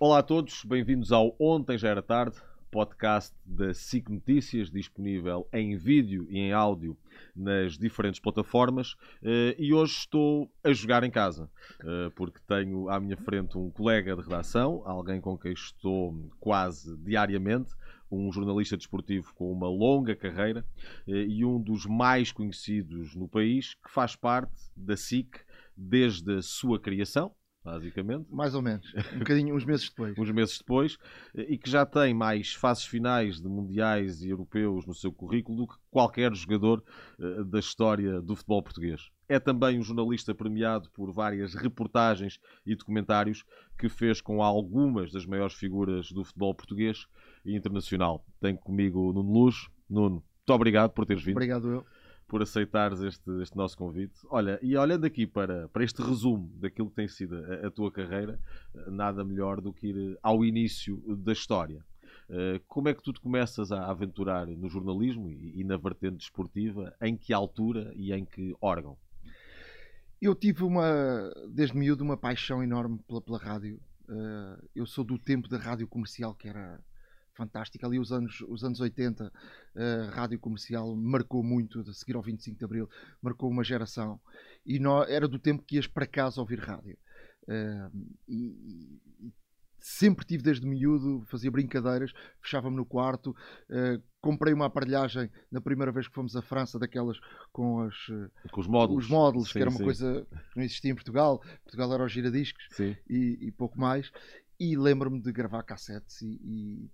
Olá a todos, bem-vindos ao Ontem Já Era Tarde, podcast da SIC Notícias, disponível em vídeo e em áudio nas diferentes plataformas. Eh, e hoje estou a jogar em casa, eh, porque tenho à minha frente um colega de redação, alguém com quem estou quase diariamente, um jornalista desportivo com uma longa carreira eh, e um dos mais conhecidos no país, que faz parte da SIC desde a sua criação, basicamente. Mais ou menos. Um bocadinho, uns meses depois. uns meses depois, e que já tem mais fases finais de mundiais e europeus no seu currículo do que qualquer jogador uh, da história do futebol português. É também um jornalista premiado por várias reportagens e documentários que fez com algumas das maiores figuras do futebol português e internacional. Tenho comigo o Nuno Luz. Nuno, muito obrigado por teres vindo. Obrigado eu por aceitares este, este, nosso convite. Olha, e olhando aqui para, para este resumo daquilo que tem sido a, a tua carreira, nada melhor do que ir ao início da história. Uh, como é que tu te começas a aventurar no jornalismo e, e, na vertente desportiva? Em que altura e em que órgão? Eu tive uma, desde miúdo, uma paixão enorme pela, pela rádio. Uh, eu sou do tempo da rádio comercial, que era fantástica. Ali os anos, os anos 80, a rádio comercial marcou muito, a seguir ao 25 de Abril, marcou uma geração. E era do tempo que ias para casa ouvir rádio. Uh, e, e, sempre tive desde miúdo, fazia brincadeiras, fechava-me no quarto, uh, comprei uma aparelhagem na primeira vez que fomos à França, daquelas com, as, com os módulos, os módulos sim, que era uma sim. coisa que não existia em Portugal. Portugal era os giradiscos e, e, pouco mais. E lembro-me de gravar cassetes e, e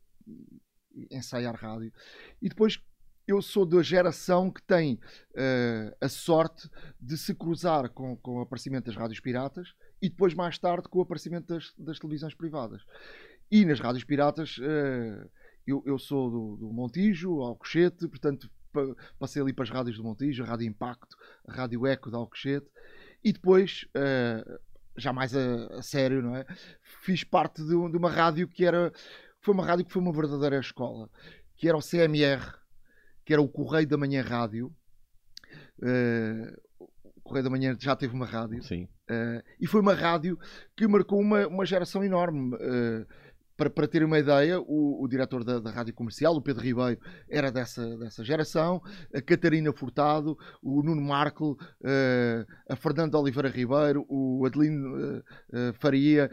ensaiar rádio. E depois eu sou da geração que tem uh, a sorte de se cruzar com, com o aparecimento das rádios piratas e depois, mais tarde, com o aparecimento das, das televisões privadas. E nas rádios piratas, uh, eu, eu, sou do, do Montijo, Alcochete, portanto, passei ali para as rádios do Montijo, a Rádio Impacto, a Rádio Eco de Alcochete, e depois, uh, já mais a, a, sério, não é? Fiz parte de, de uma rádio que era foi uma rádio que foi uma verdadeira escola, que era o CMR, que era o Correio da Manhã Rádio. Uh, o Correio da Manhã já teve uma rádio. Sim. Uh, e foi uma rádio que marcou uma, uma geração enorme. Uh, para, para ter uma ideia, o, o diretor da, da, rádio comercial, o Pedro Ribeiro, era dessa, dessa geração, a Catarina Furtado, o Nuno Marco, uh, a Fernanda Oliveira Ribeiro, o Adelino uh, uh, Faria,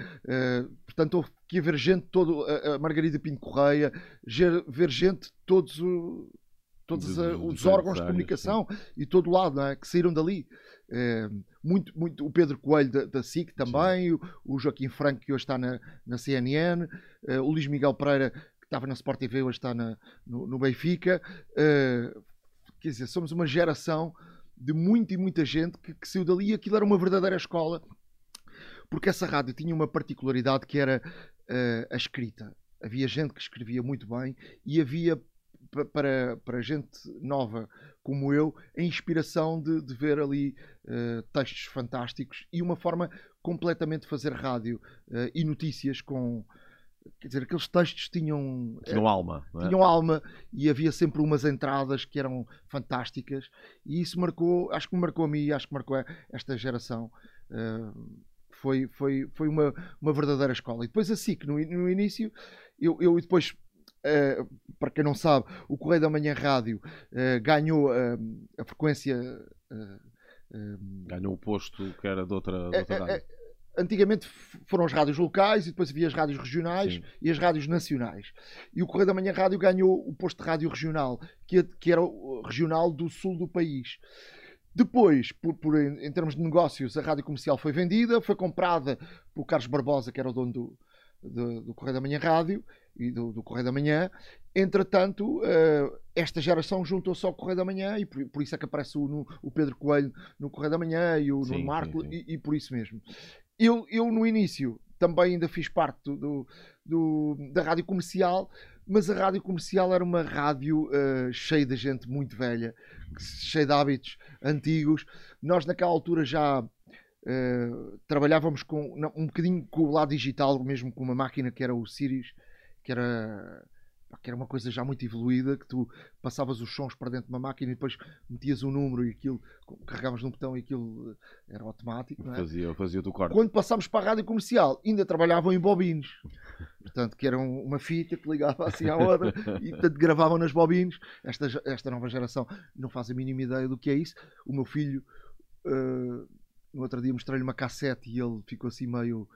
portanto, houve que haver gente, todo, a, a Margarida Pinto Correia, ver gente, todos o, todos de, os órgãos de comunicação e todo o lado é? que saíram dali. É, muito, muito, o Pedro Coelho da, da SIC também, o, o, Joaquim Franco que hoje está na, na CNN, é, o Luís Miguel Pereira que estava na Sport TV hoje está na, no, no Benfica. É, quer dizer, somos uma geração de muita e muita gente que, que saiu dali e aquilo era uma verdadeira escola porque essa rádio tinha uma particularidade que era uh, a escrita. Havia gente que escrevia muito bem e havia para, para gente nova como eu, a inspiração de, de ver ali uh, textos fantásticos e uma forma completamente de fazer rádio uh, e notícias com. Quer dizer, aqueles textos tinham. Tinham alma. É? Tinham alma e havia sempre umas entradas que eram fantásticas e isso marcou, acho que me marcou a mim, acho que marcou esta geração. Uh, foi, foi, foi uma, uma verdadeira escola. E depois assim que no, no início, eu, eu depois Uh, para quem não sabe, o Correio da Manhã Rádio uh, ganhou uh, a frequência. ganhou o posto que era de outra, de outra rádio. Antigamente foram as rádios locais e depois havia as rádios regionais Sim. e as rádios nacionais. E o Correio da Manhã Rádio ganhou o posto de rádio regional, que, que era o regional do sul do país. Depois, por, por, em termos de negócios, a rádio comercial foi vendida, foi comprada por Carlos Barbosa, que era o dono do, do, do Correio da Manhã Rádio e do, do Correio da Manhã. Entretanto, uh, esta geração juntou-se ao Correio da Manhã e por, por, isso é que aparece o, o Pedro Coelho no Correio da Manhã e o sim, Marco, sim, sim. E, e, por isso mesmo. Eu, eu, no início, também ainda fiz parte do, do, da rádio comercial, mas a rádio comercial era uma rádio uh, cheia de gente muito velha, cheia de hábitos antigos. Nós, naquela altura, já Uh, trabalhávamos com não, um bocadinho com o lado digital, mesmo com uma máquina que era o Sirius, que era que era uma coisa já muito evoluída, que tu passavas os sons para dentro de uma máquina e depois metias um número e aquilo, carregavas num botão e aquilo eh, era automático. Não é? Fazia, fazia o corte. Quando passámos para a rádio comercial, ainda trabalhavam em bobines. Portanto, que eram uma fita que ligava assim à outra e portanto, gravavam nas bobines. Esta, esta nova geração não faz a mínima ideia do que é isso. O meu filho, uh, no outro dia, mostrei-lhe uma cassete e ele ficou assim meio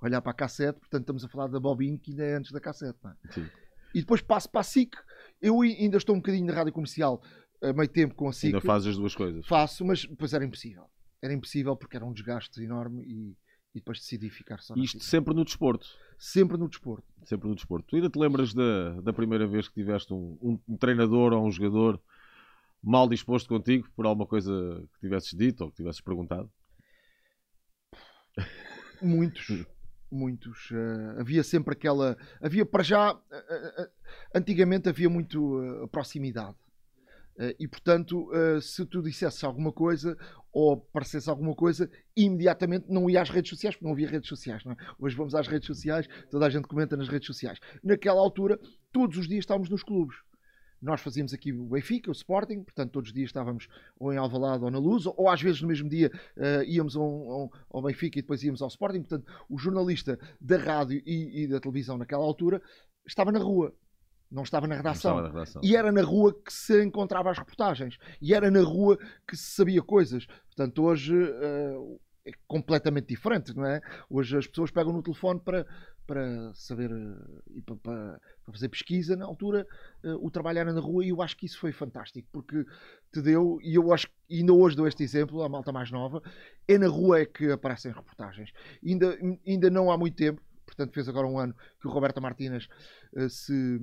a olhar para a cassete. Portanto, estamos a falar da bobine que ainda é antes da cassete. Não é? Sim. E depois passo para a SIC. Eu ainda estou um bocadinho na rádio comercial a meio tempo com a SIC. Ainda fazes as duas coisas. Faço, mas depois era impossível. Era impossível porque era um desgaste enorme e, e depois decidi ficar só na Isto SIC. sempre no desporto. Sempre no desporto. Sempre no desporto. Tu ainda te lembras da, da primeira vez que tiveste um, um- um treinador ou um jogador mal disposto contigo por alguma coisa que tivesses dito ou que tivesses perguntado? Muitos. Muitos. Eh, havia sempre aquela. Havia para já. eh, eh, antigamente havia muito proximidade. E portanto, se tu dissesses alguma coisa ou parecesse alguma coisa, imediatamente não ia às redes sociais, porque não havia redes sociais. É? Hoje vamos às redes sociais, toda a gente comenta nas redes sociais. Naquela altura, todos os dias estávamos nos clubes. Nós fazíamos aqui o Benfica, o Sporting, portanto todos os dias estávamos ou em Alvalade ou na Luz, ou às vezes no mesmo dia eh, íamos ao, ao- ao Benfica e depois íamos ao Sporting. Portanto, o jornalista da rádio e, e da televisão naquela altura estava na rua, não estava na Não redação. estava na redação. E era na rua que se encontrava as reportagens. E era na rua que se sabia coisas. Portanto, hoje eh, é completamente diferente, não é? Hoje as pessoas pegam no telefone para, para saber eh, e para, para- fazer pesquisa. Na altura, eh, o trabalho era na rua e eu acho que isso foi fantástico, porque te deu, e eu acho que ainda hoje dou este exemplo, à malta mais nova, é na rua é que aparecem reportagens. Ainda, ainda não há muito tempo, portanto fez agora um ano que o Roberto Martínez eh, se,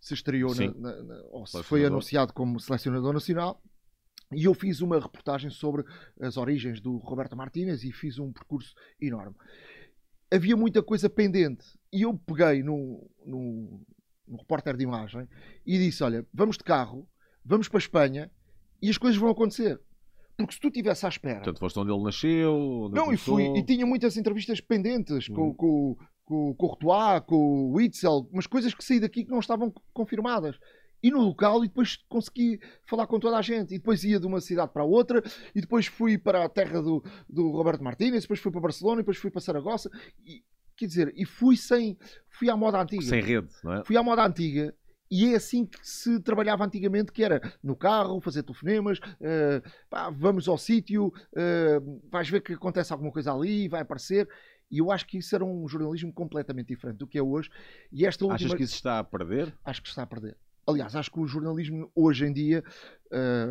se estreou, na, na- na- ou se foi anunciado como selecionador nacional. E eu fiz uma reportagem sobre as origens do Roberto Martínez e fiz um percurso enorme. Havia muita coisa pendente e eu peguei no, no, repórter de imagem e disse: Olha, vamos de carro, vamos para a Espanha e as coisas vão acontecer. Porque se tu estivesse à espera. Portanto, foste onde ele nasceu, onde Não, e fui, e tinha muitas entrevistas pendentes com, Uhum. com, com, com o Courtois, com o Witzel, umas coisas que saí daqui que não estavam confirmadas. E no local, e depois consegui falar com toda a gente. E depois ia de uma cidade para outra, e depois fui para a terra do, do Roberto Martínez, depois fui para Barcelona, e depois fui para Saragossa. E, quer dizer, e fui sem. Fui à moda antiga. Sem rede, não é? Fui à moda antiga. E é assim que se trabalhava antigamente, que era no carro, fazer telefonemas, eh, pá, vamos ao sítio, eh, vais ver que acontece alguma coisa ali, vai aparecer. E eu acho que isso era um jornalismo completamente diferente do que é hoje. E esta última... Achas que isso está a perder? Acho que está a perder. Aliás, acho que o jornalismo hoje em dia eh,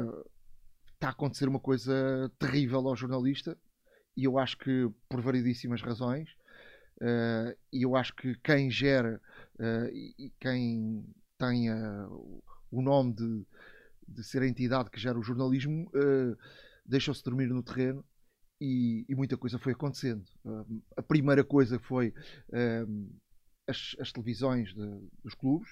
está a acontecer uma coisa terrível ao jornalista e eu acho que por variedíssimas razões eh, e eu acho que quem gera eh, e, quem tem o nome de, de ser a entidade que gera o jornalismo deixou-se dormir no terreno e, e muita coisa foi acontecendo. A primeira coisa foi as, as televisões de- dos clubes.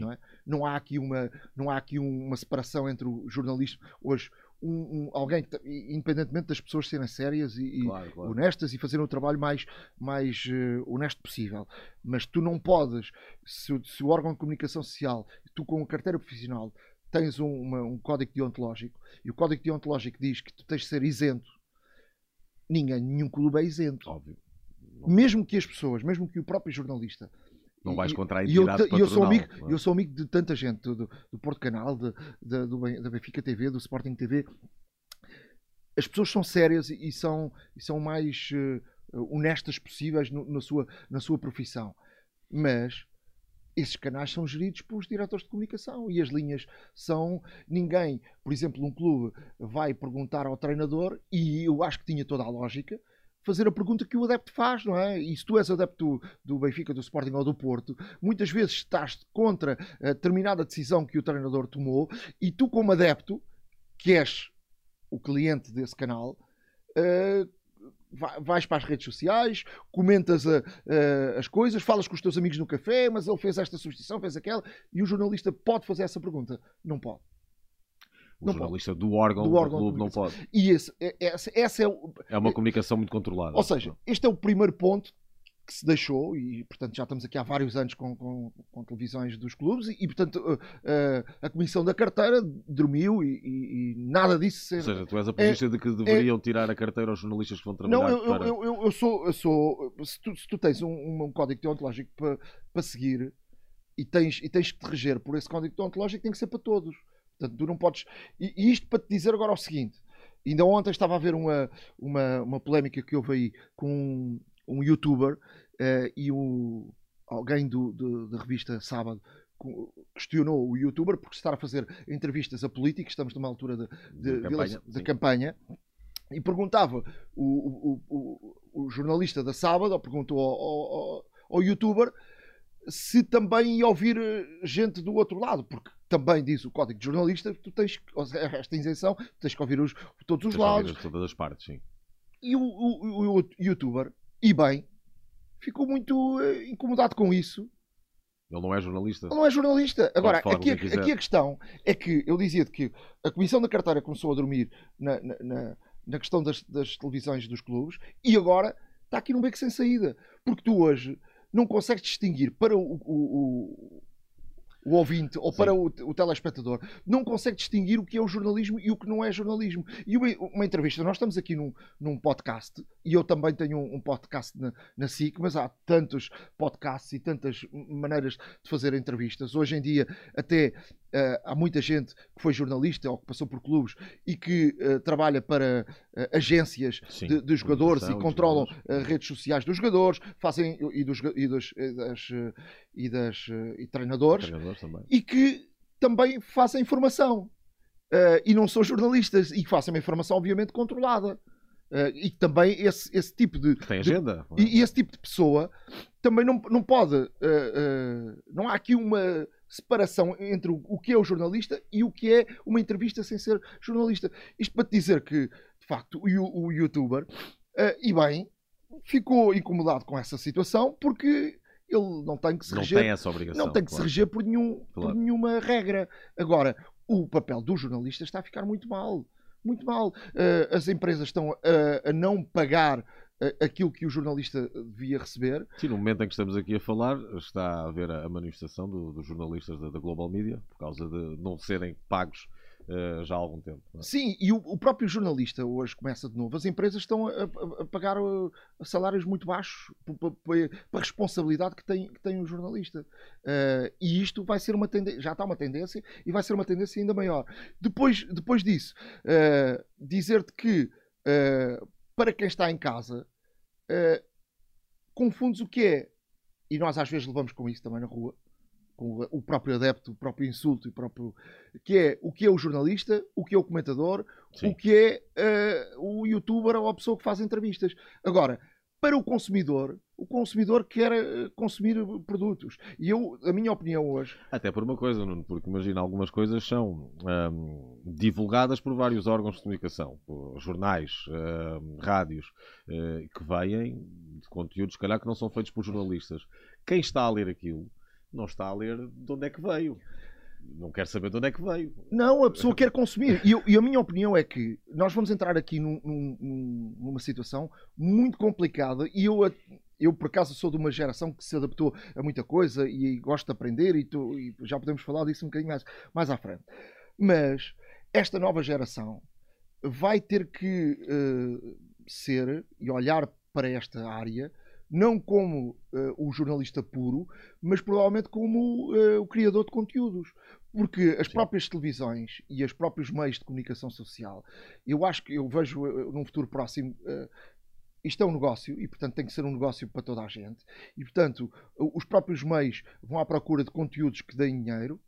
Não é? não há aqui uma não há aqui um- uma separação entre o jornalismo hoje um, um- alguém independentemente das pessoas serem sérias e, Claro, claro. honestas e fazerem o trabalho mais mais eh, honesto possível mas tu não podes se, o- se o órgão de comunicação social tu com a carteira profissional tens um, uma- um código deontológico e o código deontológico diz que tu tens de ser isento ninguém nenhum clube é isento Óbvio. mesmo que as pessoas mesmo que o próprio jornalista Não vais contra a e eu, entidade e eu sou amigo, não é? eu sou amigo de tanta gente, do, do- Porto Canal, de- de- do, da Benfica TV, do Sporting TV. As pessoas são sérias e, são, e são mais eh, honestas possíveis no- na, sua, na sua profissão. Mas esses canais são geridos pelos diretores de comunicação e as linhas são. Ninguém, por exemplo, um clube vai perguntar ao treinador, e eu acho que tinha toda a lógica, fazer a pergunta que o adepto faz, não é? E se tu és adepto do, do Benfica, do Sporting ou do Porto, muitas vezes estás contra determinada decisão que o treinador tomou e tu, como adepto, que és o cliente desse canal, eh, vai- vais para as redes sociais, comentas a- a- as coisas, falas com os teus amigos no café, mas ele fez esta substituição, fez aquela, e o jornalista pode fazer essa pergunta? Não pode. O não jornalista do órgão Do do, órgão de clube não pode. E esse, é- essa, essa é o, É uma comunicação muito controlada. Ou seja, este é o primeiro ponto que se deixou, e portanto já estamos aqui há vários anos com, com, com televisões dos clubes, e, e portanto uh, uh, a Comissão da Carteira dormiu e, e, e nada disso. Ser... Ou seja, tu és a posição é, de que deveriam é... tirar a carteira aos jornalistas que vão trabalhar. Não, eu, para... eu, eu, eu, sou. Eu sou se, tu, se tu tens um, um código deontológico para, para seguir e tens, e tens que te reger por esse código deontológico, tem que ser para todos. Portanto, tu não podes. E, e isto para te dizer agora o seguinte. Ainda ontem estava a ver uma, uma, uma polémica que houve aí com um, um youtuber uh, e o, alguém do, do, da revista Sábado questionou o youtuber por estar a fazer entrevistas a políticos, estamos numa altura de, de, de campanha, de campanha e perguntava o, o, o, o, jornalista da Sábado, perguntou ao, ao, ao, youtuber se também ia ouvir eh, gente do outro lado, porque também diz o código de jornalista que tu tens esta isenção, tens que ouvir os, todos os tens lados. todas as partes, sim. E o, o, o, youtuber, e bem, ficou muito uh, incomodado com isso. Ele não é jornalista. Ele não é jornalista. Agora, aqui, aqui, a questão é que eu dizia que a Comissão da Carteira começou a dormir na, na, na, na questão das, das, televisões dos clubes e agora está aqui num beco sem saída. Porque tu hoje não consegues distinguir para o, o, o ouvinte ou para o, o, telespectador não consegue distinguir o que é o jornalismo e o que não é jornalismo. E uma, uma entrevista, nós estamos aqui num, num podcast e eu também tenho um, um podcast na, na SIC, mas há tantos podcasts e tantas maneiras de fazer entrevistas. Hoje em dia, até Uh, há muita gente que foi jornalista ou que passou por clubes e que uh, trabalha para uh, agências Sim, de, de, jogadores e controlam redes sociais dos jogadores fazem, e, dos, e, dos, das, e, das, e treinadores, treinadores e que também fazem informação e não são jornalistas e que fazem uma informação obviamente controlada. e também esse, esse tipo de. Tem agenda. De, e, e, esse tipo de pessoa também não, não pode. não há aqui uma separação entre o que é o jornalista e o que é uma entrevista sem ser jornalista. Isto para te dizer que, de facto, o, o youtuber, uh, e bem, ficou incomodado com essa situação porque ele não tem que se não reger. Tem essa obrigação, não tem que claro. se reger por, nenhum, claro. por nenhuma regra. Agora, o papel do jornalista está a ficar muito mal. Muito mal. Uh, as empresas estão a, a não pagar aquilo que o jornalista devia receber. Sim, no momento em que estamos aqui a falar, está a haver a manifestação do, dos jornalistas da, da, Global Media, por causa de não serem pagos uh, já há algum tempo. É? Sim, e o, o, próprio jornalista hoje começa de novo. As empresas estão a, a, a pagar uh, salários muito baixos para a responsabilidade que tem, que tem o jornalista. Uh, e isto vai ser uma tendência, já está uma tendência, e vai ser uma tendência ainda maior. Depois, depois disso, dizer-te que para quem está em casa, uh, confundes o que é, e nós às vezes levamos com isso também na rua, com o próprio adepto, o próprio insulto, o próprio, que é o que é o jornalista, o que é o comentador, Sim. o que é uh, o youtuber ou a pessoa que faz entrevistas. Agora, para o consumidor, o consumidor quer eh, consumir produtos. E eu, a minha opinião hoje. Até por uma coisa, Nuno, porque imagina, algumas coisas são hum, divulgadas por vários órgãos de comunicação, jornais, hum, rádios, hum, que vêm de conteúdos, se calhar, que não são feitos por jornalistas. Quem está a ler aquilo não está a ler de onde é que veio não quer saber de onde é que veio. Não, a pessoa quer consumir. E, eu, e a minha opinião é que nós vamos entrar aqui num, num, numa situação muito complicada e eu, eu, por acaso, sou de uma geração que se adaptou a muita coisa e gosto de aprender e, tu, e já podemos falar disso um bocadinho mais, mais à frente. Mas esta nova geração vai ter que uh, ser e olhar para esta área não como uh, o jornalista puro, mas provavelmente como uh, o criador de conteúdos. Porque as Sim. próprias televisões e os próprios meios de comunicação social, eu acho que eu vejo uh, num futuro próximo. isto é um negócio e, portanto, tem que ser um negócio para toda a gente. E, portanto, os próprios meios vão à procura de conteúdos que deem dinheiro.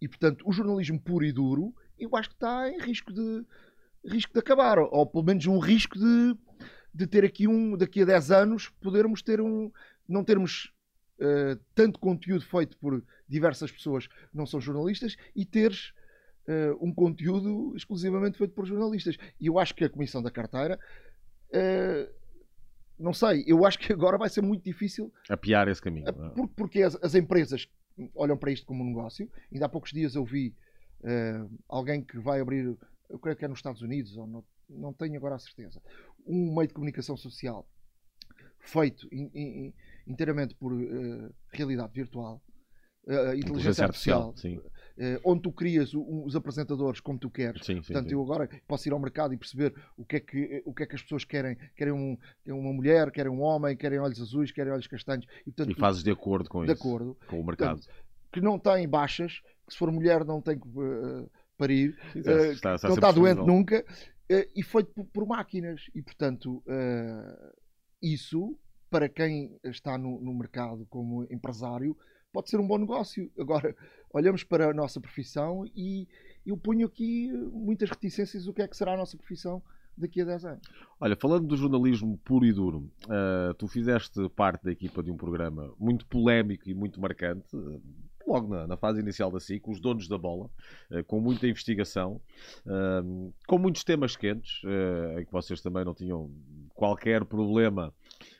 E, portanto, o jornalismo puro e duro, eu acho que está em risco de, risco de acabar. Ou, pelo menos, um risco de, de ter aqui um, daqui a 10 anos, podermos ter um, não termos uh, tanto conteúdo feito por diversas pessoas que não são jornalistas e teres uh, um conteúdo exclusivamente feito por jornalistas. E eu acho que a Comissão da Carteira, uh, não sei, eu acho que agora vai ser muito difícil apiar esse caminho. Por, porque as, as, empresas olham para isto como um negócio. Ainda há poucos dias eu vi alguém que vai abrir, eu creio que é nos Estados Unidos ou no, não tenho agora a certeza, um meio de comunicação social feito in, in, inteiramente por uh, realidade virtual, uh, inteligência, artificial, artificial, eh, onde tu crias o- os apresentadores como tu queres. Sim, sim, Portanto, sim. eu agora posso ir ao mercado e perceber o que é que, o que, é que as pessoas querem. Querem um- querem uma mulher, querem um homem, querem olhos azuis, querem olhos castanhos. E, portanto, E fazes de acordo com de isso, acordo. com o mercado. Que não tem baixas, que se for mulher não tem que parir, Sim, está- está não está doente nunca, e feito por, por máquinas. E, portanto, eh, isso, para quem está no, no mercado como empresário, pode ser um bom negócio. Agora, olhamos para a nossa profissão e eu ponho aqui muitas reticências do que é que será a nossa profissão daqui a 10 anos. Olha, falando do jornalismo puro e duro, ah, tu fizeste parte da equipa de um programa muito polémico e muito marcante, logo na, na fase inicial da SIC, Os Donos da Bola, ah, com muita investigação, ah, com muitos temas quentes, ah, em que vocês também não tinham qualquer problema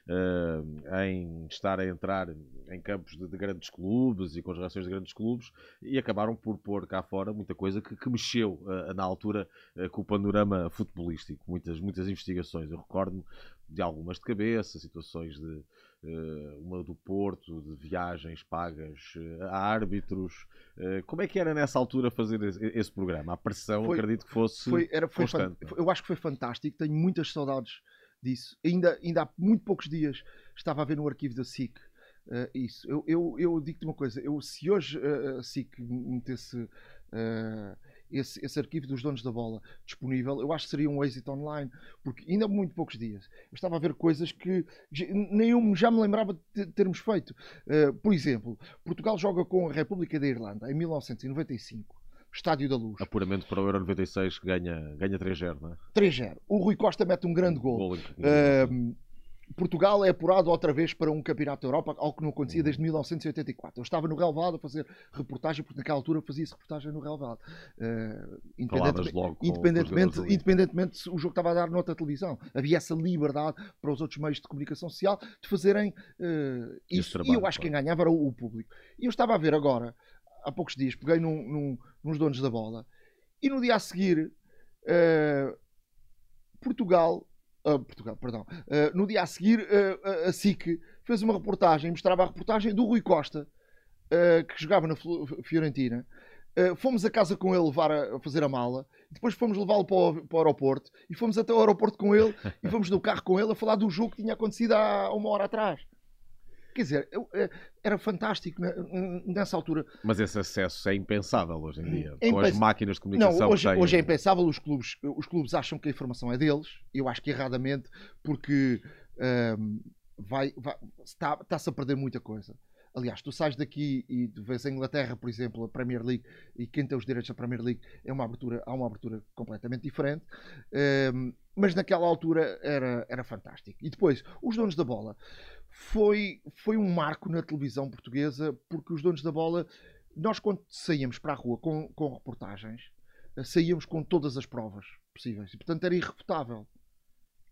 ah, em estar a entrar em campos de, de grandes clubes e com as relações de grandes clubes e acabaram por pôr cá fora muita coisa que, que mexeu ah, na altura eh, com o panorama futebolístico, muitas, muitas investigações. Eu recordo-me de algumas de cabeça, situações de eh, uma do Porto, de viagens pagas a árbitros. Como é que era nessa altura fazer esse, programa? A pressão, Foi- acredito que fosse. Foi, era, foi constante, eu acho que foi fantástico, tenho muitas saudades disso. Ainda, ainda há muito poucos dias estava a ver no arquivo da SIC eh, isso. Eu, eu, eu digo-te uma coisa, eu, se hoje eh, a SIC metesse eh, esse, esse arquivo dos donos da bola disponível, eu acho que seria um êxito online, porque ainda há muito poucos dias eu estava a ver coisas que nem eu já me lembrava de ter- termos feito. Eh, por exemplo, Portugal joga com a República da Irlanda em 1995. Estádio da Luz. Apuramento para o Euro 96 que ganha, ganha 3-0, não é? 3-0. O Rui Costa mete um grande gol. Gol Ahm, Portugal é apurado outra vez para um campeonato da Europa, algo que não acontecia Uhum. desde 1984. Eu estava no relevado a fazer reportagem, porque naquela altura fazia-se reportagem no. Falavas Uh, independentemente, os independentemente, ali. independentemente se o jogo estava a dar noutra televisão. Havia essa liberdade para os outros meios de comunicação social de fazerem uh, isso. trabalho, e eu acho que quem ganhava era o, o público. E eu estava a ver agora, há poucos dias, peguei num, num- nos donos da bola, e no dia a seguir, uh, Portugal, ah, Portugal, perdão, ah, no dia a seguir, ah, a- SIC fez uma reportagem, mostrava a reportagem do Rui Costa, que jogava na Fiorentina. Fomos a casa com ele levar a, a fazer a mala, depois fomos levá-lo para o, para o aeroporto e fomos até o aeroporto com ele e fomos no carro com ele a falar do jogo que tinha acontecido há uma hora atrás. Quer dizer, eu, eh, era fantástico nessa altura. Mas esse acesso é impensável hoje em dia. É com as impens- máquinas de Não, comunicação hoje, que têm. hoje é impensável. Os clubes, os clubes acham que a informação é deles. Eu acho que erradamente, porque ahm, vai, vai- está- está-se a perder muita coisa. Aliás, tu sais daqui e tu vês a Inglaterra, por exemplo, a Premier League, e quem tem os direitos da Premier League é uma abertura, há uma abertura completamente diferente. Ahm, mas naquela altura era, era fantástico. E depois, os donos da bola. Foi, foi um marco na televisão portuguesa, porque os donos da bola, nós quando saíamos para a rua com, com reportagens, eh, saíamos com todas as provas possíveis. E, portanto, era irrefutável.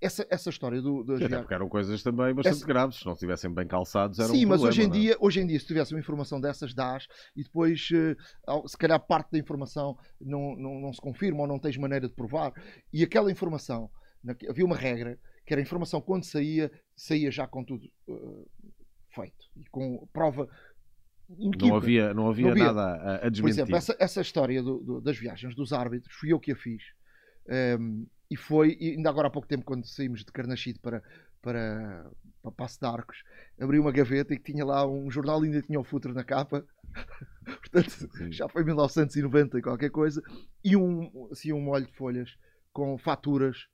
Essa, essa história do, das Até porque eram coisas também bastante Essa- graves. Se não estivessem bem calçados, era Sim, um mas hoje em, não é? dia, hoje em dia, se tivesse uma informação dessas, dás e depois, eh, se calhar, parte da informação não, não, não se confirma ou não tens maneira de provar. E aquela informação, havia uma regra que era a informação quando saía, saía já com tudo eh, feito e com prova. Não havia, não havia, Não havia. nada a, a Por desmentir. exemplo, essa, essa história do- do- das viagens dos árbitros, fui eu que a fiz. Ehm, e foi, e ainda agora há pouco tempo, quando saímos de Carnachide para, para, para Passo de Arcos, abri uma gaveta e que tinha lá um jornal e ainda tinha o futuro na capa. Portanto, Sim. já foi 1990 e qualquer coisa. E um, assim, um molho de folhas com faturas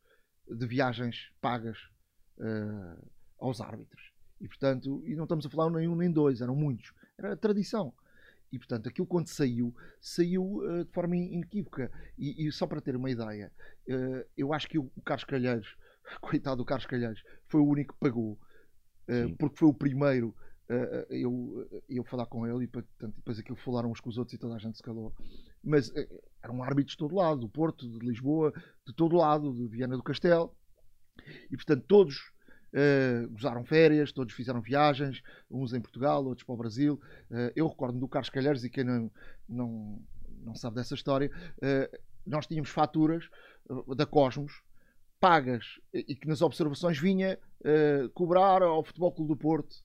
de viagens pagas eh, aos árbitros. E portanto, e não estamos a falar nem um nem dois, eram muitos. Era a tradição. E portanto, aquilo quando saiu, saiu eh, de forma inequívoca. E, e só para ter uma ideia, eh, eu acho que o, o Carlos Calheiros, coitado do Carlos Calheiros, foi o único que pagou. Sim. porque foi o primeiro eu, eu falar com ele e portanto, depois aquilo falaram uns com os outros e toda a gente se calou. Mas eram árbitros de todo lado, do Porto, de Lisboa, de todo lado, de Viana do Castelo. E portanto, todos eh, gozaram férias, todos fizeram viagens, uns em Portugal, outros para o Brasil. Eh, eu recordo do Carlos Calheiros, e quem não, não, não sabe dessa história, eh, nós tínhamos faturas da Cosmos pagas e que nas observações vinha uh, cobrar ao Futebol Clube do Porto.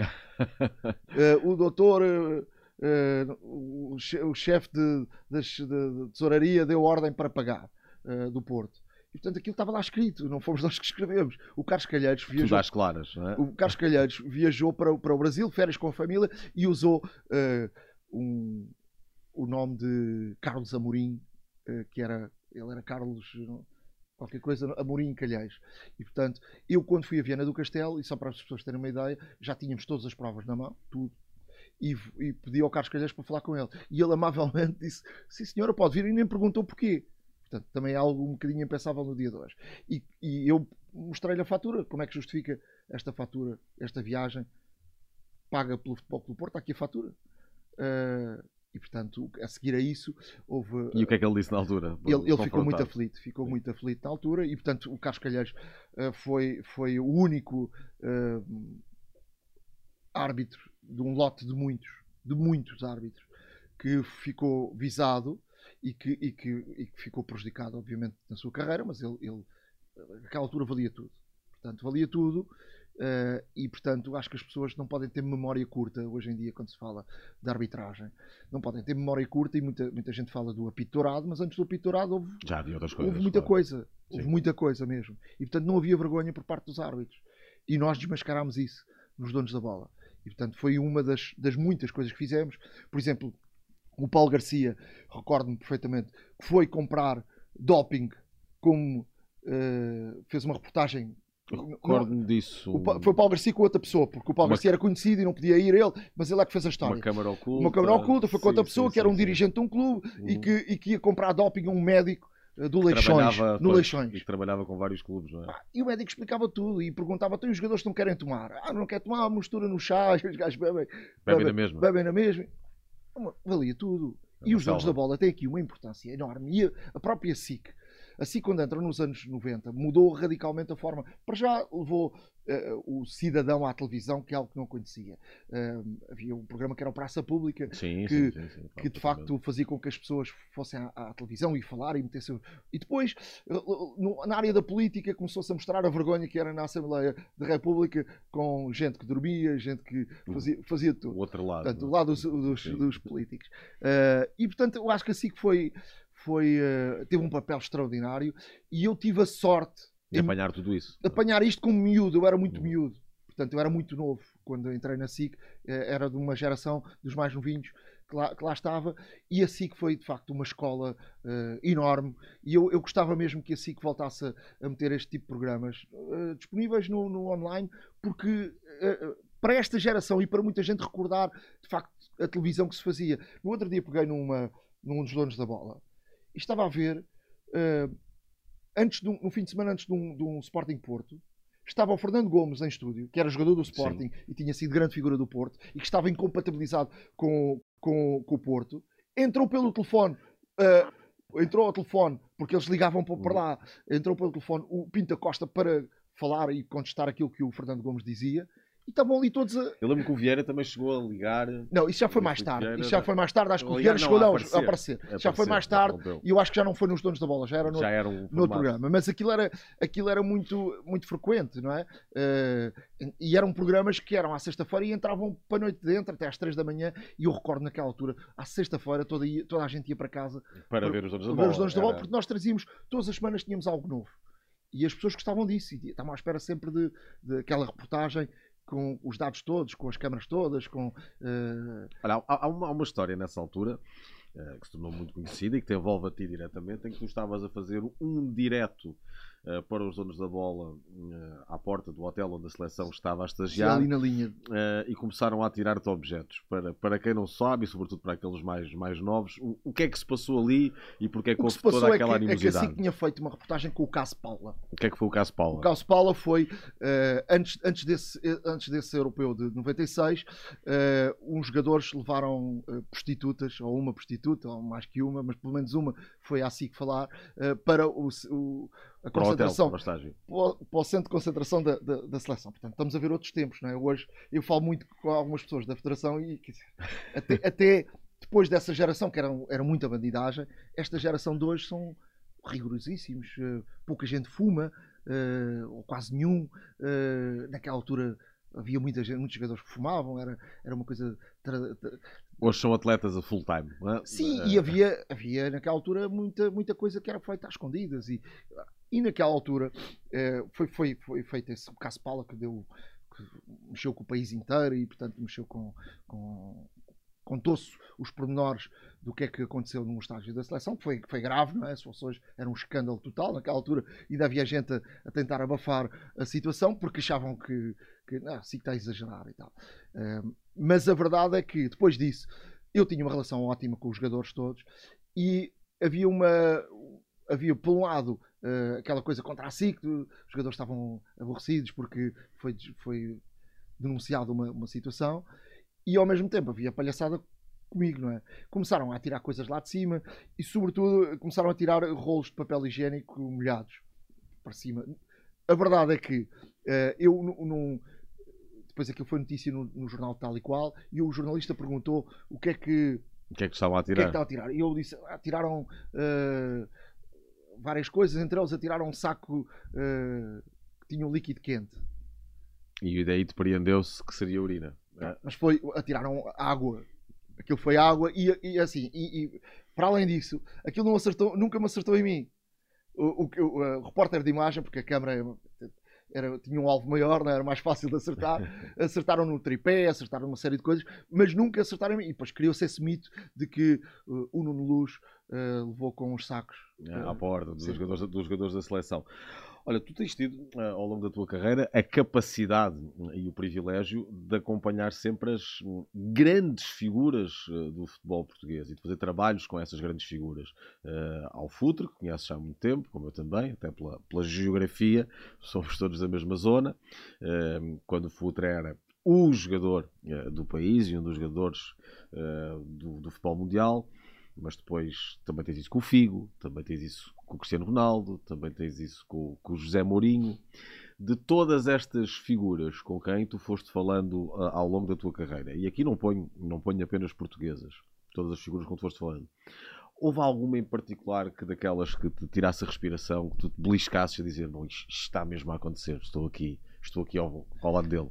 uh, o doutor, uh, o, chefe de, de, de, tesouraria deu ordem para pagar do Porto. E portanto aquilo estava lá escrito, não fomos nós que escrevemos. O Carlos Calheiros viajou. Tudo claras, não é? O Carlos Calheiros viajou para, para o Brasil, férias com a família, e usou um, o nome de Carlos Amorim, que era. Ele era Carlos qualquer coisa, Amorim Calheiros. E portanto, eu quando fui a Viana do Castelo, e só para as pessoas terem uma ideia, já tínhamos todas as provas na mão, tudo. E, e pedi ao Carlos Calheiros para falar com ele. E ele amavelmente disse: Sim, senhora, pode vir, e nem perguntou porquê. Portanto, também é algo um bocadinho impensável no dia de hoje. E, e eu mostrei-lhe a fatura. Como é que justifica esta fatura, esta viagem paga pelo Futebol Clube Porto? Está aqui a fatura. Uh, e portanto, a seguir a isso, houve. E o que é que ele disse na altura? Ele, ele ficou muito aflito, ficou muito aflito na altura, e portanto, o Carlos Calheiros uh, foi, foi o único árbitro de um lote de muitos, de muitos árbitros, que ficou visado e que, e que, e que ficou prejudicado, obviamente, na sua carreira, mas ele, ele, naquela altura, valia tudo. Portanto, valia tudo Uh, e portanto acho que as pessoas não podem ter memória curta hoje em dia quando se fala de arbitragem não podem ter memória curta e muita, muita gente fala do apito dourado mas antes do apito dourado houve, Já havia outras coisas, houve muita claro. coisa houve Sim. muita coisa mesmo e portanto não havia vergonha por parte dos árbitros e nós desmascarámos isso nos donos da bola e portanto foi uma das, das muitas coisas que fizemos por exemplo o Paulo Garcia recordo-me perfeitamente que foi comprar doping como uh, fez uma reportagem Recordo-me disso. O, foi o Paulo Garcia com outra pessoa, porque o Paulo uma... Garcia era conhecido e não podia ir ele, mas ele é que fez a história. Uma câmara oculta. Uma câmara oculta, foi com outra pessoa sim, que era um sim. dirigente de um clube uhum. e, que, e que ia comprar doping a um médico eh, do Leixões, no Leixões. E trabalhava com vários clubes, não é? Ah, e o médico explicava tudo e perguntava: tem os jogadores que não querem tomar? Ah, não quer tomar, mistura no chá, os gajos bebem, bebem, na mesma. Bebem na mesma. Valia tudo. É e os donos da bola têm aqui uma importância enorme. E a, a própria SIC Assim, quando entra nos anos 90, mudou radicalmente a forma. Para já levou uh, o cidadão à televisão, que é algo que não conhecia. Uh, havia um programa que era o Praça Pública, sim, que, sim, sim, que de facto fazia com que as pessoas fossem à, à televisão e falar e metessem. E depois, uh, no, na área da política, começou-se a mostrar a vergonha que era na Assembleia da República, com gente que dormia, gente que fazia, fazia tudo. O outro lado. Portanto, do lado dos, dos, dos políticos. E portanto, eu acho que assim que foi foi, teve um papel extraordinário e eu tive a sorte de apanhar tudo isso. Apanhar isto como miúdo, eu era muito uhum. miúdo. Portanto, eu era muito novo quando entrei na SIC, eh, era de uma geração dos mais novinhos que lá, que lá estava, e a SIC foi de facto uma escola uh, enorme. E eu, eu gostava mesmo que a SIC voltasse a, a meter este tipo de programas uh, disponíveis no, no, online, porque uh, para esta geração e para muita gente recordar de facto a televisão que se fazia. No outro dia peguei numa, num dos donos da bola e estava a ver, uh, antes de um, no fim de semana antes de um, de um, Sporting Porto, estava o Fernando Gomes em estúdio, que era jogador do Sporting Sim. e tinha sido grande figura do Porto, e que estava incompatibilizado com, com, com o Porto, entrou pelo telefone. Uh, entrou ao telefone, porque eles ligavam para, para lá, entrou pelo telefone o Pinta Costa para falar e contestar aquilo que o Fernando Gomes dizia e estavam ali todos a. Eu lembro que o Vieira também chegou a ligar. Não, isso já foi mais tarde. Vieira... Isso já foi mais tarde. Acho que o Vieira chegou a, aparecer. A aparecer. A já foi mais tarde e eu acho que já não foi nos donos da bola, já era no, já era um no outro programa. Mas aquilo era, aquilo era muito, muito frequente, não é? Uh, e eram programas que eram à sexta-feira e entravam para a noite dentro, até às três da manhã. E eu recordo naquela altura, à sexta-feira, toda, toda a gente ia para casa para, para ver os donos da bola. Os donos da bola porque nós trazíamos, todas as semanas tínhamos algo novo. E as pessoas gostavam disso e estavam à espera sempre de, de aquela reportagem com os dados todos, com as câmaras todas, com. Uh... Olha, há, há, uma, há uma história nessa altura uh, que se tornou muito conhecida e que te envolve a ti diretamente, em que tu estavas a fazer um direto uh, para os donos da bola uh, à porta do hotel onde a seleção estava a estagiar ali na linha. Uh, e começaram a tirar-te objetos. Para, para quem não sabe, e sobretudo para aqueles mais, mais novos, o, o que é que se passou ali e porque é que houve toda é aquela que, animosidade? É que assim tinha feito uma reportagem com o caso Paula. O que é que foi o caso Paula? O caso Paula foi, antes, antes, desse, antes desse europeu de 96, uns jogadores levaram prostitutas, ou uma prostituta, ou mais que uma, mas pelo menos uma foi a SIC falar, para o, o a concentração para o, hotel, para, para o, centro de concentração da, da, da, seleção. Portanto, estamos a ver outros tempos, não é? Hoje eu falo muito com algumas pessoas da Federação e até, até, depois dessa geração, que era, era muita bandidagem, esta geração de hoje são rigorosíssimos, uh, pouca gente fuma, uh, ou quase nenhum. Uh, naquela altura havia muita gente, muitos jogadores que fumavam, era, era uma coisa. Hoje são atletas a full time, não é? Sim, e havia, havia naquela altura muita, muita coisa que era feita às escondidas. E, e naquela altura foi, foi, foi feito esse caso Pala que deu. Que mexeu com o país inteiro e, portanto, mexeu com, com, contou-se os pormenores do que é que aconteceu no estágio da seleção, que foi, foi grave, não é? As situações era um escândalo total naquela altura, ainda havia gente a, a tentar abafar a situação porque achavam que, que não, assim que está a exagerar e tal. Uh, mas a verdade é que depois disso eu tinha uma relação ótima com os jogadores todos e havia uma. Havia, por um lado, uh, aquela coisa contra a SIC, os jogadores estavam aborrecidos porque foi, foi denunciada uma, uma situação e ao mesmo tempo havia palhaçada comigo, não é? Começaram a tirar coisas lá de cima e, sobretudo, começaram a tirar rolos de papel higiênico molhados para cima. A verdade é que uh, eu não. Depois aquilo foi notícia no, no, jornal tal e qual, e o jornalista perguntou o que é que. O que é que estavam a tirar? O que é que a tirar? E eu disse: ah, tiraram uh, várias coisas, entre eles atiraram um saco uh, que tinha um líquido quente. E daí depreendeu-se que seria urina. É. Mas foi, atiraram água. Aquilo foi água e, e assim, e, e, para além disso, aquilo não acertou, nunca me acertou em mim. O, o, o, o repórter de imagem, porque a câmera era, tinha um alvo maior, não era mais fácil de acertar. acertaram no tripé, acertaram uma série de coisas, mas nunca acertaram. E depois criou-se esse mito de que uh, o Nuno Luz uh, levou com os sacos é, à porta dos jogadores, dos jogadores da seleção. Olha, tu tens tido eh, ao longo da tua carreira a capacidade eh, e o privilégio de acompanhar sempre as hum, grandes figuras eh, do futebol português e de fazer trabalhos com essas grandes figuras. ao Futre, que conheces há muito tempo, como eu também, até pela, pela geografia, somos todos da mesma zona. quando o Futre era o jogador do país e um dos jogadores do, do futebol mundial mas depois também tens isso com o Figo, também tens isso com o Cristiano Ronaldo, também tens isso com, com o José Mourinho. De todas estas figuras com quem tu foste falando uh, ao longo da tua carreira, e aqui não ponho, não ponho apenas portuguesas, todas as figuras com que tu foste falando, houve alguma em particular que daquelas que te tirasse a respiração, que tu te beliscasses a dizer, não, isto está mesmo a acontecer, estou aqui, estou aqui ao, ao lado dele?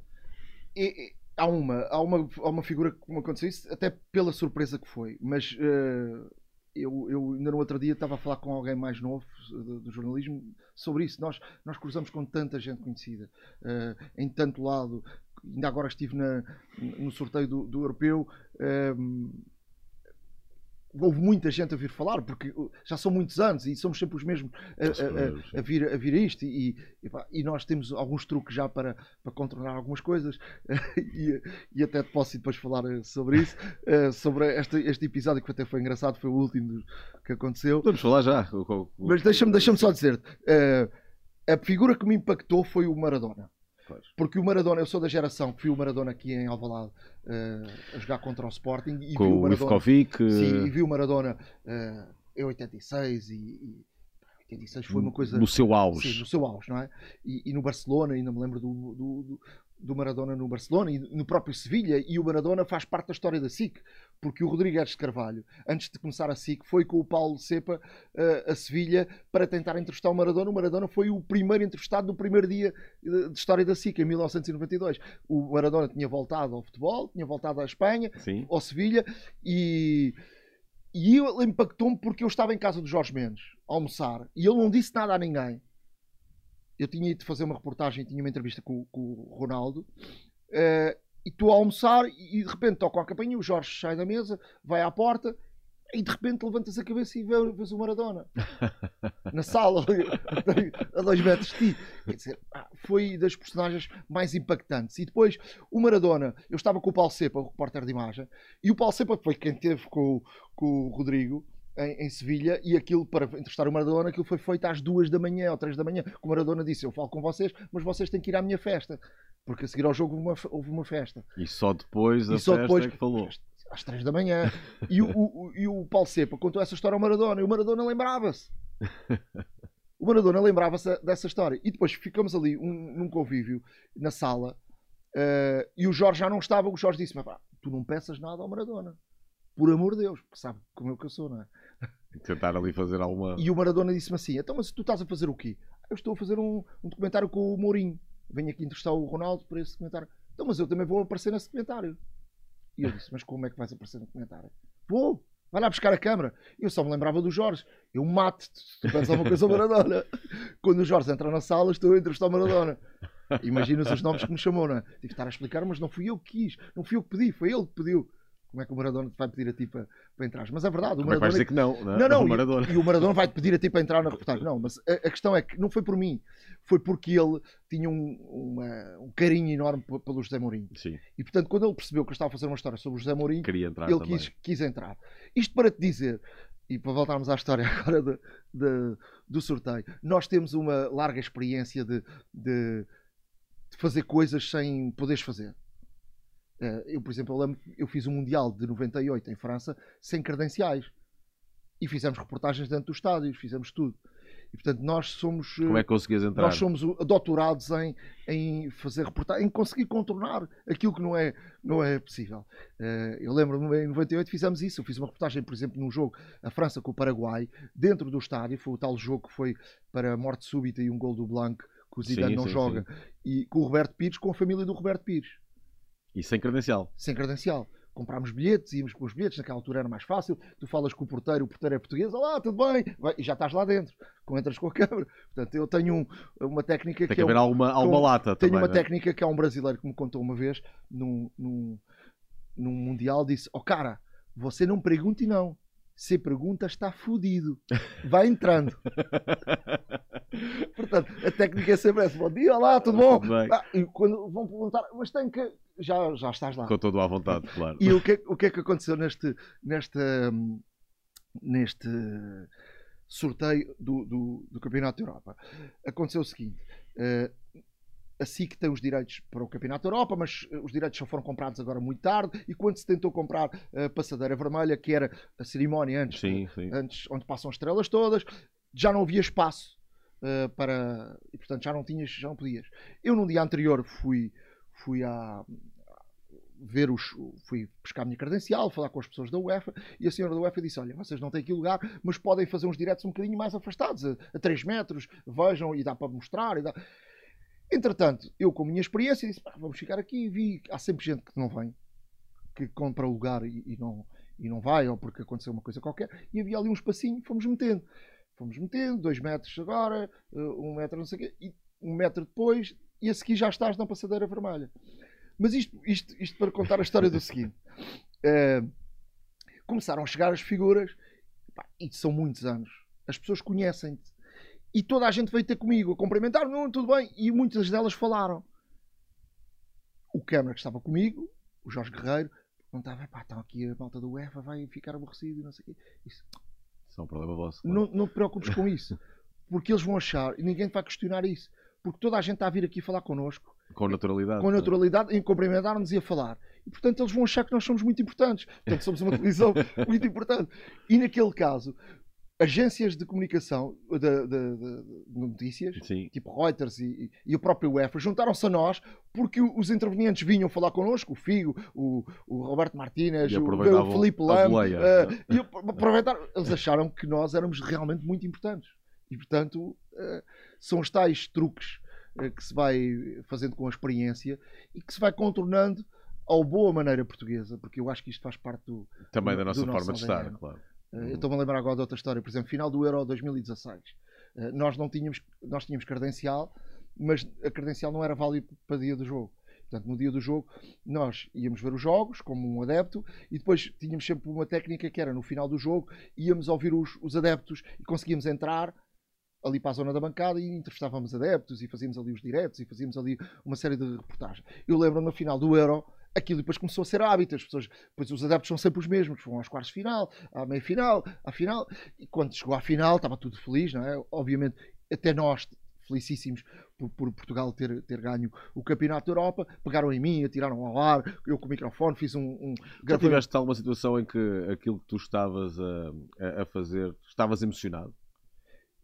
E, há uma, há uma, há uma figura que me aconteceu isso, até pela surpresa que foi, mas uh, eu, eu ainda no outro dia estava a falar com alguém mais novo do, do jornalismo sobre isso. Nós, nós cruzamos com tanta gente conhecida, uh, em tanto lado. Ainda agora estive na, no sorteio do, do europeu. Uh, houve muita gente a vir falar, porque uh, já são muitos anos e somos sempre os mesmos a, a, a, a vir, a vir a isto. E, e, nós temos alguns truques já para, para controlar algumas coisas, e, e até posso depois falar uh, sobre isso. Uh, sobre este, este episódio que até foi engraçado, foi o último que aconteceu. Vamos falar já. Mas deixa-me deixa só dizer a figura que me impactou foi o Maradona. Pois. Porque o Maradona, eu sou da geração que vi o Maradona aqui em Alvalade uh, a jogar contra o Sporting e Com vi o Maradona, sim, e vi o Maradona uh, em 86 e, e 86 foi uma coisa no seu auge, sim, no seu auge, não é? E, e no Barcelona ainda me lembro do, do, do Maradona no Barcelona e no próprio Sevilha e o Maradona faz parte da história da SIC porque o Rodrigues de Carvalho antes de começar a SIC foi com o Paulo Cepa uh, a Sevilha para tentar entrevistar o Maradona. O Maradona foi o primeiro entrevistado no primeiro dia de, de história da SIC em 1992 o Maradona tinha voltado ao futebol tinha voltado à Espanha Sim. ao Sevilha e e ele impactou-me porque eu estava em casa do Jorge Mendes a almoçar e ele não disse nada a ninguém eu tinha ido fazer uma reportagem, tinha uma entrevista com, com o Ronaldo, uh, e estou a almoçar e de repente toco a campainha, o Jorge sai da mesa, vai à porta e de repente levantas a cabeça e vês o Maradona na sala a dois metros de ti. Quer dizer, foi das personagens mais impactantes. E depois o Maradona, eu estava com o Paulo Cepa, o repórter de imagem, e o Paulo Cepa foi quem teve com, com o Rodrigo em, em Sevilha e aquilo para entrevistar o Maradona, aquilo foi feito às duas da manhã ou três da manhã. O Maradona disse: Eu falo com vocês, mas vocês têm que ir à minha festa, porque a seguir ao jogo houve uma, houve uma festa. E só depois da festa depois, é que falou. Às três da manhã. e, o, o, e o Paulo Cepa contou essa história ao Maradona e o Maradona lembrava-se. o Maradona lembrava-se dessa história. E depois ficamos ali um, num convívio na sala uh, e o Jorge já não estava. O Jorge disse: Mas pá, tu não peças nada ao Maradona por amor de Deus, porque sabe como eu que eu sou, não é? Tentar ali fazer alguma. E o Maradona disse-me assim: então, mas tu estás a fazer o quê? Eu estou a fazer um, um documentário com o Mourinho. Venho aqui entrevistar o Ronaldo para esse documentário. Então, mas eu também vou aparecer nesse documentário. E eu disse: mas como é que vais aparecer no documentário? Vou! Vai lá buscar a câmera. Eu só me lembrava do Jorge. Eu mato-te se tu pensas alguma coisa ao Maradona. Quando o Jorge entra na sala, estou a entrevistar o Maradona. Imagina os nomes que me chamou, não é? Tive que estar a explicar, mas não fui eu que quis. Não fui eu que pedi, foi ele que pediu. Como é que o Maradona te vai pedir a ti para, para entrar? Mas é verdade. O Como é que vais Maradona dizer que não? Não, não, não, O Maradona. E, e o Maradona vai-te pedir a ti para entrar na reportagem. Não, mas a, a questão é que não foi por mim. Foi porque ele tinha um, uma- um carinho enorme pelo José Mourinho. Sim, E portanto, quando ele percebeu que eu estava a fazer uma história sobre o José Mourinho, queria entrar ele também. quis, quis entrar. Isto para te dizer, e para voltarmos à história agora de- de- do sorteio, nós temos uma larga experiência de, de- de fazer coisas sem poderes fazer. Eh, Eu, por exemplo, eu, lembro, que eu fiz um Mundial de 98 em França sem credenciais. E fizemos reportagens dentro dos estádios, fizemos tudo. E portanto, nós somos. eh, Como é que conseguias entrar? nós somos doutorados em, em fazer reportagem, em conseguir contornar aquilo que não é, não é possível. Eh, eu lembro-me, em 98 fizemos isso. Eu fiz uma reportagem, por exemplo, num jogo, a França com o Paraguai, dentro do estádio. Foi o tal jogo que foi para a morte súbita e um gol do Blanco, que o Zidane Sim, não sim, joga. E com o Roberto Pires, com a família do Roberto Pires, E sem credencial. sem credencial. Comprámos bilhetes, íamos com os bilhetes, naquela altura era mais fácil. Tu falas com o porteiro, o porteiro é português, olá, tudo bem? Vai, e já estás lá dentro, com entras com a câmera. Portanto, eu tenho um- uma técnica Tem que que é haver um- alguma, alguma lata tenho também. uma né? técnica que há um brasileiro que me contou uma vez num, num, num Mundial: disse: Ó cara, você não pergunte não. Se pergunta, está fudido. Vai entrando. Portanto, a técnica é sempre essa: bom dia, olá, tudo bom? Ah, e quando vão perguntar, mas tem que. Já, já estás lá. Com todo à vontade, claro. E o que, o que é que aconteceu neste, neste, hum, neste sorteio do, do, do Campeonato da Europa? Aconteceu o seguinte: eh, a SIC tem os direitos para o Campeonato da Europa, mas eh, os direitos só foram comprados agora muito tarde. E quando se tentou comprar a Passadeira Vermelha, que era a cerimónia antes, Sim, sim. antes onde passam as estrelas todas, já não havia espaço eh, para. E portanto já não tinhas, já não podias. Eu num dia anterior fui, fui a ver os. fui buscar a minha credencial, falar com as pessoas da UEFA, e a senhora da UEFA disse: Olha, vocês não têm aqui lugar, mas podem fazer uns diretos um bocadinho mais afastados, a, a 3 metros, vejam e dá para mostrar. E dá... Entretanto, eu com a minha experiência disse: "Pá, vamos ficar aqui, vi, há sempre gente que não vem, que compra lugar e, e não, e não vai, ou porque aconteceu uma coisa qualquer, e havia ali um espacinho, fomos metendo. Fomos metendo, dois metros agora, eh, um metro não sei o quê, e um metro depois, e a seguir já estás na passadeira vermelha. Mas isto, isto, isto para contar a história do seguinte: eh, começaram a chegar as figuras, pá, e são muitos anos, as pessoas conhecem-te, e toda a gente veio ter comigo a cumprimentar, não, tudo bem, e muitas delas falaram. O câmara que estava comigo, o Jorge Guerreiro, perguntava: pá, estão aqui a malta do UEFA, vai ficar aborrecido e não sei o quê. Isso, Isso é um problema vosso. claro. não, não te preocupes com isso, porque eles vão achar, e ninguém te vai questionar isso, porque toda a gente está a vir aqui falar connosco, Com naturalidade. com naturalidade, em cumprimentar-nos e a falar. E portanto eles vão achar que nós somos muito importantes. Portanto, somos uma televisão muito importante. E naquele caso, agências de comunicação, de, de- de- de notícias, Sim. tipo Reuters e, e- e o próprio UEFA, juntaram-se a nós porque os intervenientes vinham falar connosco, o Figo, o, o Roberto Martínez, E o, o Felipe Lam, boleia. eh, e apro- aproveitaram, eles acharam que nós éramos realmente muito importantes. E portanto, eh, são os tais truques eh, que se vai fazendo com a experiência e que se vai contornando ao boa maneira portuguesa, porque eu acho que isto faz parte do, Também do- da nossa forma nosso de estar, claro. eh, Uhum. Eu estou-me a lembrar agora de outra história, por exemplo, final do Euro 2016. Eh, Nós não tínhamos, nós tínhamos credencial, mas a credencial não era válida para o dia do jogo. Portanto, no dia do jogo, nós íamos ver os jogos como um adepto e depois tínhamos sempre uma técnica que era no final do jogo, íamos ouvir os, os adeptos e conseguíamos entrar ali para a zona da bancada e entrevistávamos adeptos e fazíamos ali os diretos e fazíamos ali uma série de reportagens. Eu lembro-me no final do Euro, aquilo depois começou a ser hábito, as pessoas, depois os adeptos são sempre os mesmos, vão aos quartos de final, à meia final, à final, e quando chegou à final estava tudo feliz, não é? Obviamente, até nós felicíssimos por, por Portugal ter, ter ganho o Campeonato da Europa, pegaram em mim, atiraram ao ar, eu com o microfone fiz um... um Já tiveste alguma situação em que aquilo que tu estavas a, a- a fazer, estavas emocionado?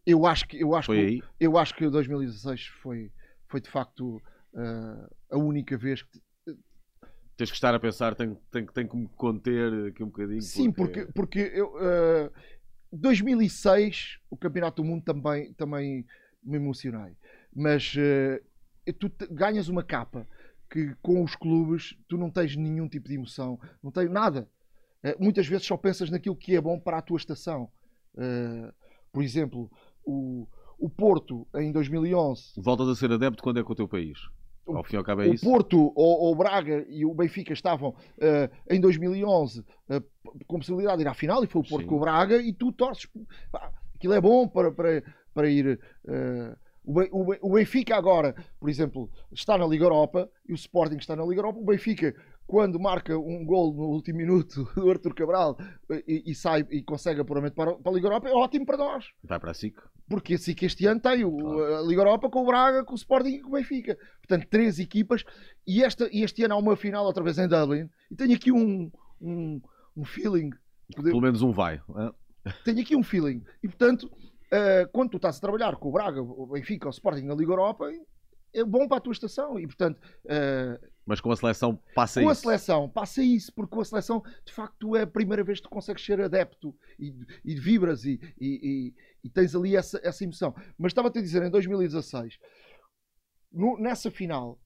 Eu acho que eu acho Foi que, aí? eu acho que 2016 foi foi de facto ah, a única vez que Tens que estar a pensar, tenho, tenho, tenho que me conter aqui um bocadinho. Sim, porque, porque eu, eh, 2006, o Campeonato do Mundo também, também me emocionei. Mas uh, tu te, ganhas uma capa que com os clubes tu não tens nenhum tipo de emoção, não tens nada. Uh, muitas vezes só pensas naquilo que é bom para a tua estação. Uh, por exemplo, o, o Porto em 2011. Voltas a ser adepto quando é com o teu país? Ao fim e ao cabo é o isso? Porto, ou o Braga e o Benfica estavam uh, em 2011 uh, com possibilidade de ir à final e foi o Porto Sim. com o Braga e tu torces. Pá, aquilo é bom para, para, para ir. Uh, o Benfica agora, por exemplo, está na Liga Europa e o Sporting está na Liga Europa. O Benfica, quando marca um gol no último minuto do Arthur Cabral e, e sai e consegue apuramento para, para a Liga Europa, é ótimo para nós. Vai para a SIC. Porque a SIC este ano tem o, claro. a Liga Europa com o Braga, com o Sporting e com o Benfica. Portanto, três equipas. E esta, este ano há uma final outra vez em Dublin. E tenho aqui um, um, um feeling. Pelo menos um vai. É? Tenho aqui um feeling. E portanto uh, quando tu estás a trabalhar com o Braga, o Benfica, o Sporting na Liga Europa, é bom para a tua estação e portanto uh, mas com a seleção passa com isso. Com a seleção passa isso, porque com a seleção de facto é a primeira vez que tu consegues ser adepto e, e vibras e, e, e, tens ali essa, essa emoção. Mas estava-te a dizer, em 2016, no, nessa final,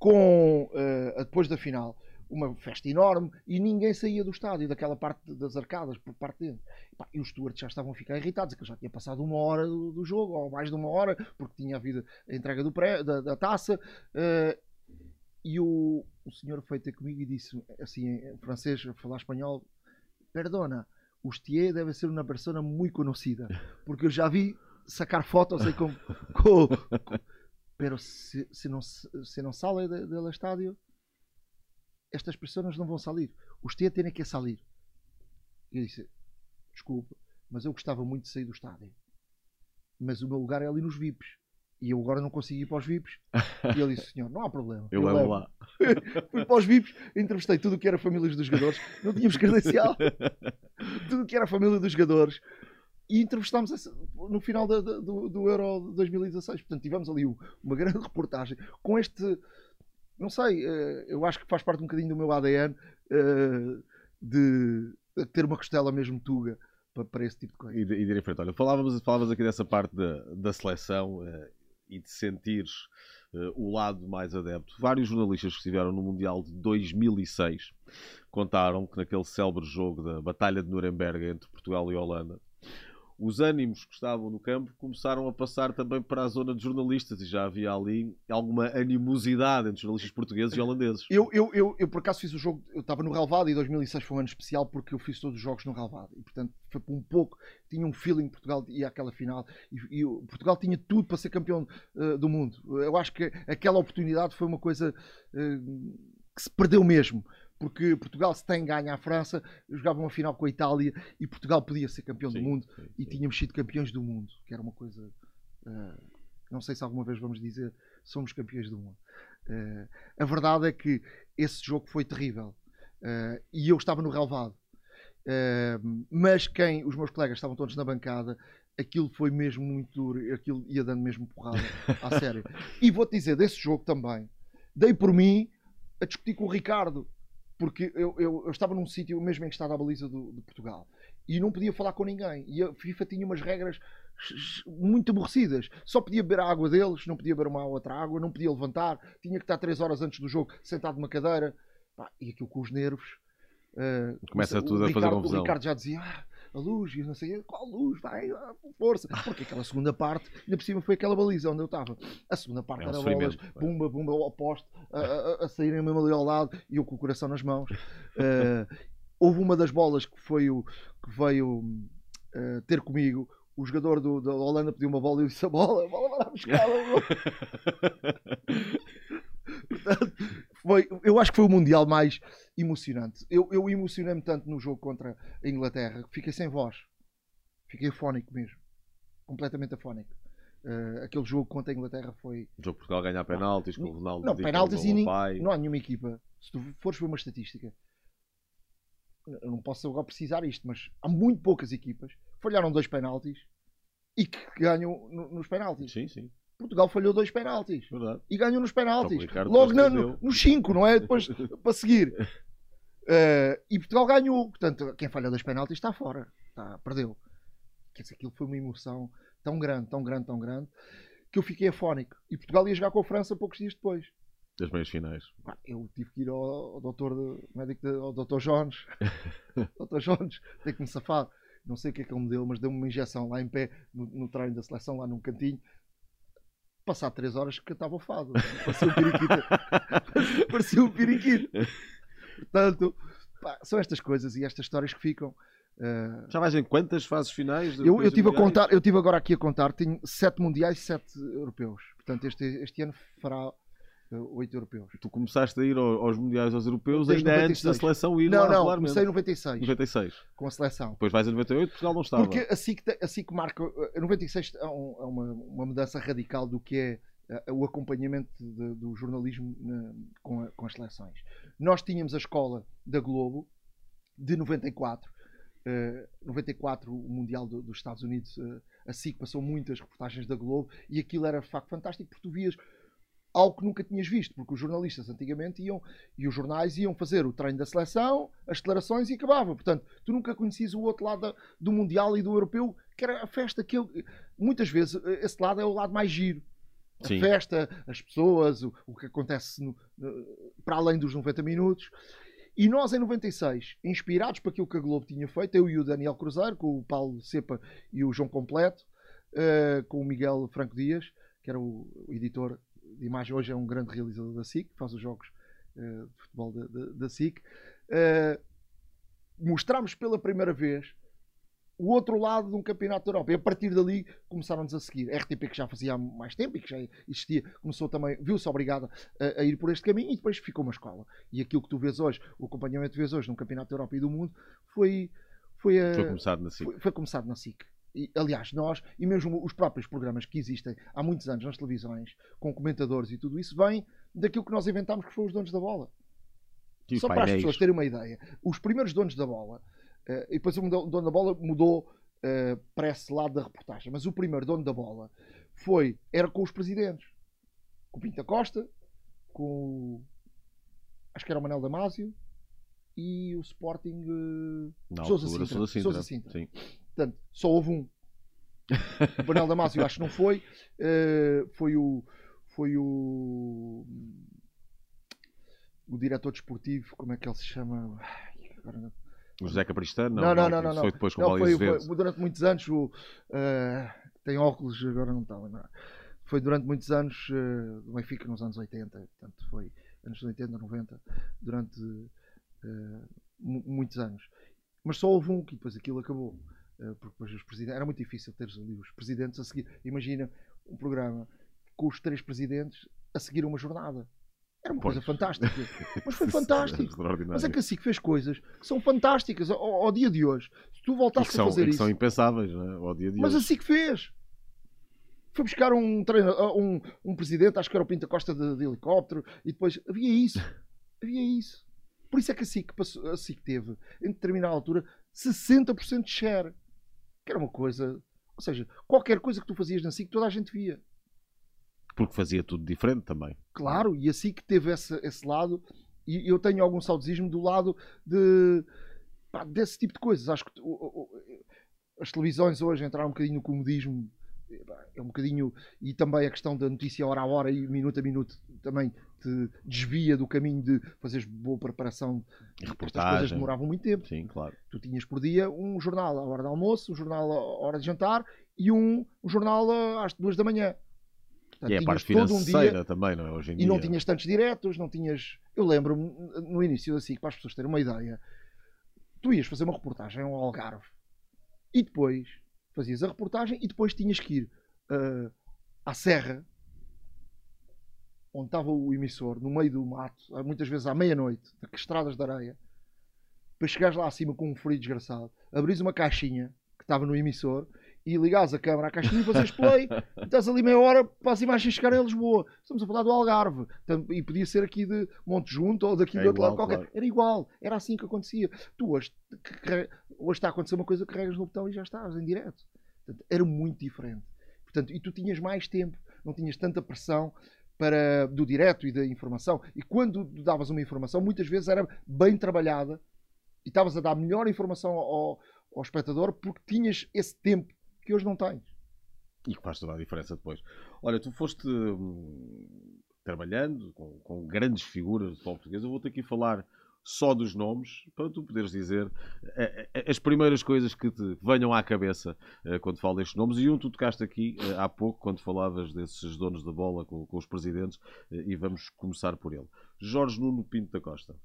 com uh, depois da final, uma festa enorme e ninguém saía do estádio, daquela parte das arcadas, por parte dentro. E, pá, e os stewards já estavam a ficar irritados, que já tinha passado uma hora do, do, jogo, ou mais de uma hora, porque tinha havido a entrega do pré, da, da taça. Uh, e o, o senhor foi ter comigo e disse, assim, em francês, falar espanhol: Perdona, o Stier deve ser uma pessoa muito conhecida, porque eu já vi sacar fotos aí com. com, com pero se, se, não, se não sale do estádio estas pessoas não vão sair. Os T têm que sair. Eu disse, desculpa, mas eu gostava muito de sair do estádio. Mas o meu lugar é ali nos VIPs. E eu agora não consigo ir para os VIPs. E ele disse, senhor, não há problema. Eu, eu levo lá. Fui para os VIPs, entrevistei tudo o que era famílias dos jogadores. Não tínhamos credencial. tudo o que era família dos jogadores. E entrevistámos no final do, do, do Euro 2016. Portanto, tivemos ali uma grande reportagem com este não sei, eh, eu acho que faz parte um bocadinho do meu ADN eh, de ter uma costela mesmo tuga para, esse tipo de coisa. E e frente. Olha, falávamos, falávamos aqui dessa parte da, da seleção uh, e de sentires uh, o lado mais adepto. Vários jornalistas que estiveram no Mundial de 2006 contaram que naquele célebre jogo da Batalha de Nuremberg entre Portugal e Holanda, os ânimos que estavam no campo começaram a passar também para a zona de jornalistas e já havia ali alguma animosidade entre jornalistas portugueses e holandeses. Eu, eu, eu, eu por acaso fiz o jogo, eu estava no Relvado e 2006 foi um ano especial porque eu fiz todos os jogos no Relvado e portanto foi por um pouco, tinha um feeling Portugal ia àquela final e, e Portugal tinha tudo para ser campeão uh, do mundo. Eu acho que aquela oportunidade foi uma coisa uh, que se perdeu mesmo porque Portugal, se tem ganho à França, jogava uma final com a Itália e Portugal podia ser campeão sim, do mundo sim, sim. e tínhamos sido campeões do mundo, que era uma coisa. Uh, não sei se alguma vez vamos dizer somos campeões do mundo. Uh, a verdade é que esse jogo foi terrível uh, e eu estava no relevado. mas quem, os meus colegas estavam todos na bancada, aquilo foi mesmo muito duro, aquilo ia dando mesmo porrada à sério. E vou-te dizer, desse jogo também, dei por mim a discutir com o Ricardo porque eu, eu, eu estava num sítio mesmo em que estava a baliza do, de Portugal e não podia falar com ninguém. E a FIFA tinha umas regras muito aborrecidas. Só podia beber a água deles, não podia beber uma outra água, não podia levantar, tinha que estar 3 horas antes do jogo sentado numa cadeira. e aquilo com os nervos. Uh, Começa tudo a fazer confusão. O Ricardo já dizia. Ah, a luz, e não sei qual luz, vai, com força. Porque aquela segunda parte, ainda por cima foi aquela baliza onde eu estava. A segunda parte é um era bolas, bumba, bumba, ao poste, a, a, a saírem mesmo ali ao lado e eu com o coração nas mãos. Uh, houve uma das bolas que, foi o, que veio uh, ter comigo. O jogador do, da Holanda pediu uma bola e eu disse: a bola, a bola vai lá buscar. Portanto, foi, eu acho que foi o Mundial mais emocionante. Eu, eu emocionei-me tanto no jogo contra a Inglaterra que fiquei sem voz. Fiquei afónico mesmo. Completamente afónico. Uh, aquele jogo contra a Inglaterra foi. O jogo Portugal ganhar penaltis, com o Ronaldo. Não, penaltis e não há nenhuma equipa. Se tu fores ver uma estatística, eu não posso agora precisar isto, mas há muito poucas equipas que falharam dois penaltis e que ganham nos penaltis. Sim, sim. Portugal falhou dois penaltis. Verdade. E ganhou nos penaltis. Logo na, no, nos cinco, não é? Depois para seguir. Uh, e Portugal ganhou. Portanto, quem falha dois penaltis está fora. tá, perdeu. Quer dizer, aquilo foi uma emoção tão grande, tão grande, tão grande, que eu fiquei afónico. E Portugal ia jogar com a França poucos dias depois. Das meias finais. Eu tive que ir ao, ao doutor, de- médico, de- ao doutor Jones. doutor Jones, tem que me safar. Não sei o que é que ele me deu, mas deu-me uma injeção lá em pé, no, no treino da seleção, lá num cantinho. Passado 3 horas cantava o fado. Parecia um periquito. Parecia um periquito. Portanto, pá, são estas coisas e estas histórias que ficam. Uh, Já vais em quantas fases finais? eu, eu tive a Mundiais? contar, eu tive agora aqui a contar, tenho 7 mundiais e 7 europeus. Portanto, este, este ano fará 8 europeus. Tu começaste a ir ao- aos Mundiais, aos Europeus, ainda antes da 96. seleção ir Não, lá não, regularmente. comecei em 96 96. com a seleção. Depois vais em 98, Portugal não estava. Porque assim que, assim que marca. eh, 96 é, um- é uma, uma mudança radical do que é eh, o acompanhamento de- do jornalismo na- com, a- com as seleções. Nós tínhamos a escola da Globo de 94. eh, 94, o Mundial do- dos Estados Unidos, eh, a SIC passou muitas reportagens da Globo e aquilo era de facto fantástico porque tu vias algo que nunca tinhas visto, porque os jornalistas antigamente iam e os jornais iam fazer o treino da seleção, as declarações e acabava. Portanto, tu nunca conhecias o outro lado da- do Mundial e do Europeu, que era a festa que eu, muitas vezes esse lado é o lado mais giro. A Sim. festa, as pessoas, o, o que acontece no- para além dos 90 minutos. E nós, em 96, inspirados por aquilo que a Globo tinha feito, eu e o Daniel Cruzeiro, com o Paulo Cepa e o João Completo, eh, com o Miguel Franco Dias, que era o editor de imagem, hoje é um grande realizador da SIC, faz os jogos eh, de futebol da, da, da SIC, eh, mostramos pela primeira vez o outro lado de um campeonato da Europa. E a partir dali começaram-nos a seguir. A RTP, que já fazia há mais tempo e que já existia, começou também, viu-se obrigada a, a ir por este caminho e depois ficou uma escola. E aquilo que tu vês hoje, o acompanhamento que vês hoje num campeonato da Europa e do mundo, foi, foi, a, Foi começado na SIC. foi, foi começado na SIC. E, aliás, nós, e mesmo os próprios programas que existem há muitos anos nas televisões, com comentadores e tudo isso, vem daquilo que nós inventámos que foi os donos da bola. Sim, Só para as pessoas terem uma ideia, os primeiros donos da bola, eh, e depois o dono da bola mudou eh, para esse lado da reportagem, mas o primeiro dono da bola foi, era com os presidentes, com o Pinta Costa, com o, acho que era o Manel Damasio e o Sporting eh, Na Sousa Sintra. Sousa Sintra. Sousa Sintra. Sim. Portanto, só houve um. O Manel Damasio acho que não foi. eh, foi o. Foi o. O diretor desportivo, como é que ele se chama? Ai, agora não- O José Capristano? Não, não, não, não, não. Foi depois com o Não, foi, foi durante muitos anos. O, eh, tem óculos, agora não está a lembrar. Foi durante muitos anos eh, do Benfica, nos anos 80. Portanto, foi anos 80, 90, durante mu- muitos anos. Mas só houve um que depois aquilo acabou. Eh, porque depois os presidentes. Era muito difícil ter ali os presidentes a seguir. Imagina um programa com os três presidentes a seguir uma jornada. Era uma coisa Pois. fantástica. Mas foi é fantástico. Mas é que a SIC fez coisas que são fantásticas ao, ao dia de hoje. Se tu voltasses que são, a fazer que isso. são impensáveis é? ao dia de Mas a hoje. SIC fez. Foi buscar um, treinador, um, um presidente, acho que era o Pinta Costa de, de helicóptero, e depois havia isso. Havia isso. Por isso é que a SIC, passou, a SIC teve, em determinada altura, 60% de share. Que era uma coisa. Ou seja, qualquer coisa que tu fazias na SIC, toda a gente via. Porque fazia tudo diferente também. Claro, e assim que teve esse, esse lado, e eu tenho algum saudosismo do lado de, pá, desse tipo de coisas. Acho que o- o- as televisões hoje entraram um bocadinho no comodismo, é um bocadinho, e também a questão da notícia hora a hora e minuto a minuto também te desvia do caminho de fazeres boa preparação. E Estas coisas reportagem. demoravam muito tempo. Sim, claro. Tu tinhas por dia um jornal à hora de almoço, um jornal à hora de jantar e um, um jornal às duas da manhã. Portanto, E é a parte todo um financeira dia também, não é? Hoje em e dia. não tinhas tantos diretos, não tinhas. Eu lembro-me no início da SIC, para as pessoas terem uma ideia, tu ias fazer uma reportagem ao Algarve e depois fazias a reportagem e depois tinhas que ir ah, à Serra, onde estava o emissor, no meio do mato, ah, muitas vezes à meia-noite, com estradas de areia, para chegares lá acima com um frio desgraçado, abris uma caixinha que estava no emissor e ligares a câmara à caixinha e fazes play estás ali meia hora para as imagens chegarem a Lisboa. Estamos a falar do Algarve. E podia ser aqui de Monte Junto ou daqui É do outro lado igual, qualquer. claro. Era igual. Era assim que acontecia. Tu hoje, que- que- hoje está a acontecer uma coisa, carregas no botão e já estás em direto. Portanto, era muito diferente. Portanto, e tu tinhas mais tempo, não tinhas tanta pressão para, do direto e da informação. E quando davas uma informação, muitas vezes era bem trabalhada e estavas a dar melhor informação ao, ao espectador porque tinhas esse tempo que hoje não tens. E que faz toda a diferença depois. Olha, tu foste hum, trabalhando com, com, grandes figuras do futebol português. Eu vou ter aqui falar só dos nomes, para tu poderes dizer eh, eh, as primeiras coisas que te venham à cabeça eh, quando falo destes nomes. E um tu tocaste aqui há pouco, quando falavas desses donos da bola com, com os presidentes, e vamos começar por ele. Jorge Nuno Pinto da Costa.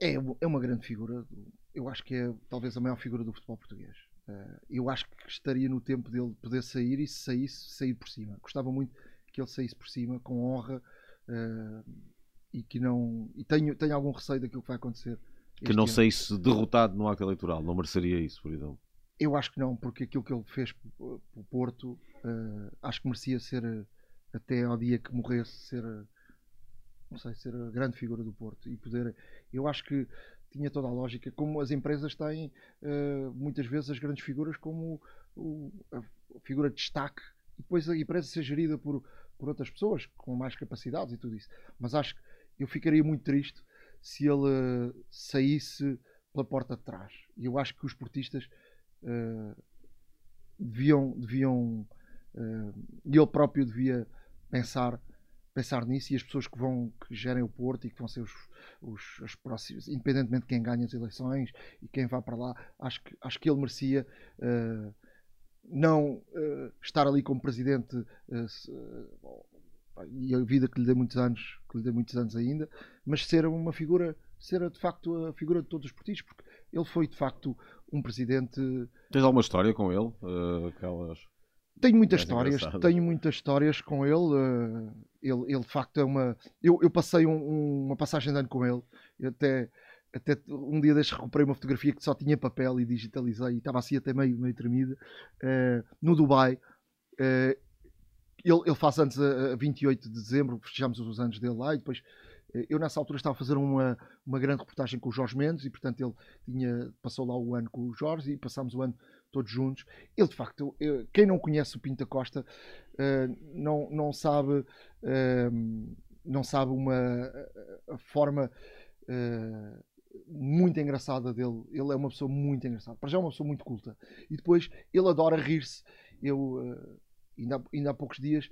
É, é uma grande figura. Eu acho que é talvez a maior figura do futebol português. Eu acho que estaria no tempo dele poder sair e se saísse, sair por cima. Gostava muito que ele saísse por cima, com honra e que não. E tenho, tenho algum receio daquilo que vai acontecer. Que não sei se derrotado no acto eleitoral, não mereceria isso, por exemplo. Eu acho que não, porque aquilo que ele fez para o Porto, uh, acho que merecia ser, uh, até ao dia que morresse, ser, uh, não sei, ser a grande figura do Porto e poder. Eu acho que tinha toda a lógica, como as empresas têm muitas vezes as grandes figuras como o, a figura de destaque e depois a empresa ser gerida por, por outras pessoas com mais capacidades e tudo isso. Mas acho que eu ficaria muito triste se ele uh, saísse pela porta de trás. E eu acho que os portistas uh, deviam, deviam uh, ele próprio devia pensar pensar nisso e as pessoas que vão que gerem o Porto e que vão ser os, os, os próximos, independentemente de quem ganha as eleições e quem vá para lá, acho que, acho que ele merecia uh, não uh, estar ali como presidente uh, e a vida que lhe dê muitos anos, que lhe dê muitos anos ainda, mas ser uma figura, ser de facto a figura de todos os partidos, porque ele foi de facto um presidente. Tens alguma história com ele? Uh, aquelas... Tenho muitas histórias, tenho muitas histórias com ele. Uh, ele, ele de facto é uma. Eu, eu passei um, uma passagem de ano com ele, até, até um dia destes recuperei uma fotografia que só tinha papel e digitalizei e estava assim até meio, meio tremida, uh, no Dubai. Uh, ele, ele faz anos a, a 28 de dezembro, festejamos os anos dele lá e depois eh, eu nessa altura estava a fazer uma, uma grande reportagem com o Jorge Mendes e portanto ele tinha, passou lá o ano com o Jorge e passámos o ano todos juntos. Ele de facto, eu, quem não conhece o Pinta Costa uh, não, não sabe uh, não sabe uma forma uh, muito engraçada dele. Ele é uma pessoa muito engraçada. Para já é uma pessoa muito culta. E depois ele adora rir-se. Eu ainda, ainda há poucos dias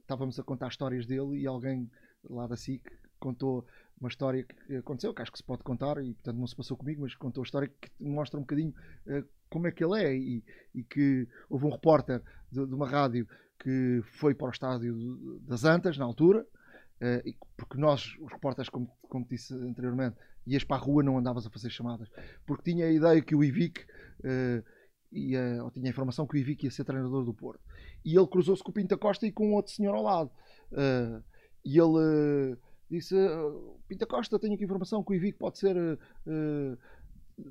estávamos a contar histórias dele e alguém lá da SIC contou uma história que aconteceu, que acho que se pode contar, e portanto não se passou comigo, mas contou a história que mostra um bocadinho uh, como é que ele é e, e que houve um repórter de, de, uma rádio que foi para o estádio das Antas na altura, uh, porque nós, os repórteres, como, como disse anteriormente, ias para a rua, não andavas a fazer chamadas, porque tinha a ideia que o IVIC uh, ia, ou tinha a informação que o Ivic ia ser treinador do Porto. E ele cruzou-se com o Pinta Costa e com outro senhor ao lado. Uh, e ele uh, disse: uh, Pinta Costa, tenho aqui informação que o Ivic pode ser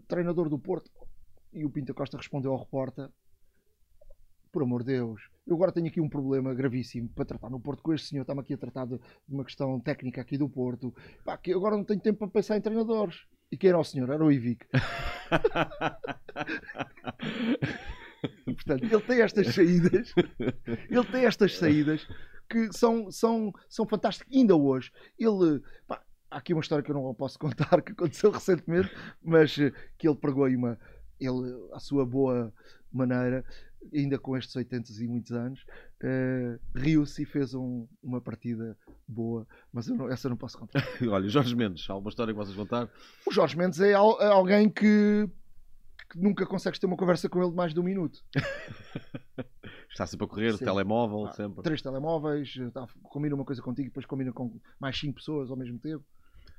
treinador do Porto. E o Pinta Costa respondeu ao repórter: Por amor de Deus, eu agora tenho aqui um problema gravíssimo para tratar no Porto com este senhor. Está-me aqui a tratar de, uma questão técnica aqui do Porto. Pá, que agora não tenho tempo para pensar em treinadores. E quem era o senhor? Era o Ivic. Portanto, ele tem estas saídas, ele tem estas saídas que são, são, são fantásticas. Ainda hoje, ele. Pá, há aqui uma história que eu não posso contar que aconteceu recentemente, mas eh, que ele pregou aí uma. Ele, a sua boa maneira, ainda com estes 80 e muitos anos, uh, riu-se e fez um, uma partida boa, mas não, essa eu não posso contar. Olha, Jorge Mendes, alguma história que vocês contar? O Jorge Mendes é, al é alguém que, que, nunca consegues ter uma conversa com ele de mais de um minuto. Está sempre a correr, Sim. telemóvel, ah, sempre. Três telemóveis, tá, combina uma coisa contigo, depois combina com mais cinco pessoas ao mesmo tempo.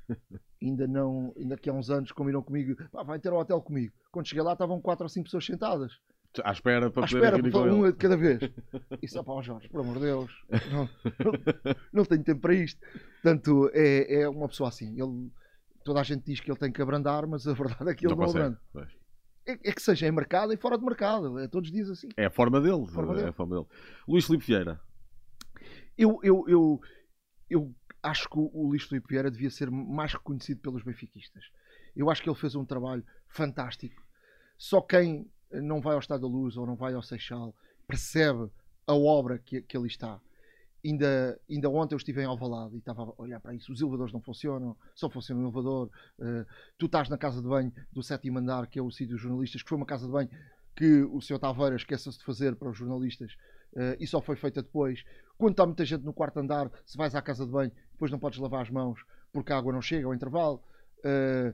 ainda não, ainda que há uns anos combinam comigo, vai ter o hotel comigo. Quando cheguei lá estavam quatro ou cinco pessoas sentadas. À espera para à poder espera, para uma de cada vez. Isso é para o Jorge, por amor de Deus. Não, não, não, tenho tempo para isto. Portanto, é, é uma pessoa assim. Ele, toda a gente diz que ele tem que abrandar, mas a verdade é que ele não, não abranda. É, é, que seja em mercado e fora de mercado. É todos os dias assim. É a forma dele. A forma dele. É a forma dele. Luís Filipe Vieira. Eu, eu, eu, eu acho que o Luís Filipe Vieira devia ser mais reconhecido pelos benfiquistas. Eu acho que ele fez um trabalho fantástico. Só quem não vai ao Estado da Luz ou não vai ao Seixal, percebe a obra que, que ali está. ainda, ainda ontem eu estive em Alvalade e estava a olhar para isso. Os elevadores não funcionam, só funciona o elevador. Uh, tu estás na casa de banho do sétimo andar, que é o sítio dos jornalistas, que foi uma casa de banho que o Sr. Taveira esqueceu-se de fazer para os jornalistas uh, e só foi feita depois. Quando está muita gente no quarto andar, se vais à casa de banho, depois não podes lavar as mãos porque a água não chega ao intervalo. Uh,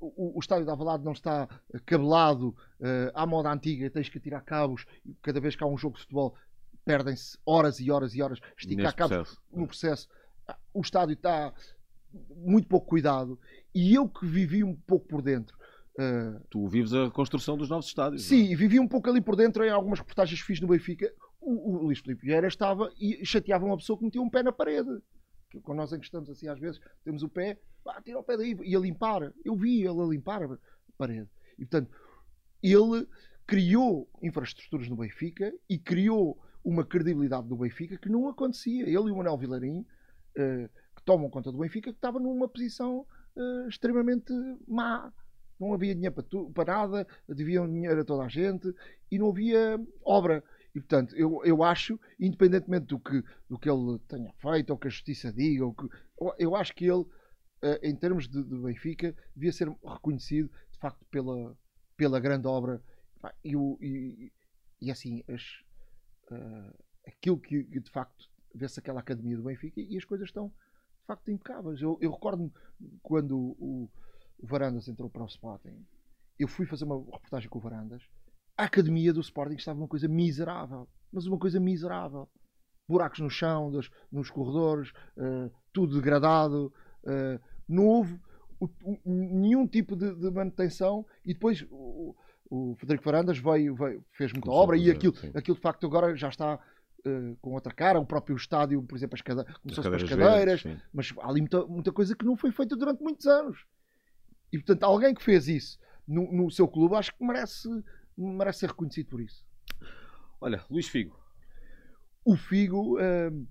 o, o, estádio de Alvalade não está cabelado uh, à moda antiga, tens que tirar cabos. Cada vez que há um jogo de futebol, perdem-se horas e horas e horas esticar cabos processo. no processo. O estádio está muito pouco cuidado e eu que vivi um pouco por dentro. Uh, tu vives a construção dos novos estádios. Sim, é? vivi um pouco ali por dentro em algumas reportagens que fiz no Benfica. O, o Luís Filipe Vieira estava e chateava uma pessoa que metia um pé na parede. Que, nós encostamos assim, às vezes, temos o pé, pá, tira o pé daí e a limpar. Eu vi ele a limpar a parede. E portanto, ele criou infraestruturas no Benfica e criou uma credibilidade do Benfica que não acontecia. Ele e o Manuel Vilarim, uh, que tomam conta do Benfica, que estava numa posição uh, extremamente má. Não havia dinheiro para, tu, para nada, deviam dinheiro a toda a gente e não havia obra. E portanto, eu, eu acho, independentemente do que, do que ele tenha feito, ou que a justiça diga, ou que, eu acho que ele, uh, em termos de, de, Benfica, devia ser reconhecido de facto pela, pela grande obra. E, e, e assim, as, uh, aquilo que, que, de facto vê-se aquela academia do Benfica e as coisas estão de facto impecáveis. Eu, eu recordo-me quando o, o, Varandas entrou para o Sporting, eu fui fazer uma reportagem com o Varandas. A academia do Sporting estava uma coisa miserável, mas uma coisa miserável. Buracos no chão, dos, nos corredores, uh, tudo degradado. Uh, não houve o, o, nenhum tipo de, de, manutenção e depois o, o Frederico Varandas veio, veio fez muita obra e aquilo, aquilo de facto agora já está uh, com outra cara. O próprio estádio, por exemplo, as cade... começou-se com as cadeiras, verdes, mas há ali muita, muita coisa que não foi feita durante muitos anos. E portanto, alguém que fez isso no, no seu clube, acho que merece, merece ser reconhecido por isso. Olha, Luís Figo. O Figo, uh,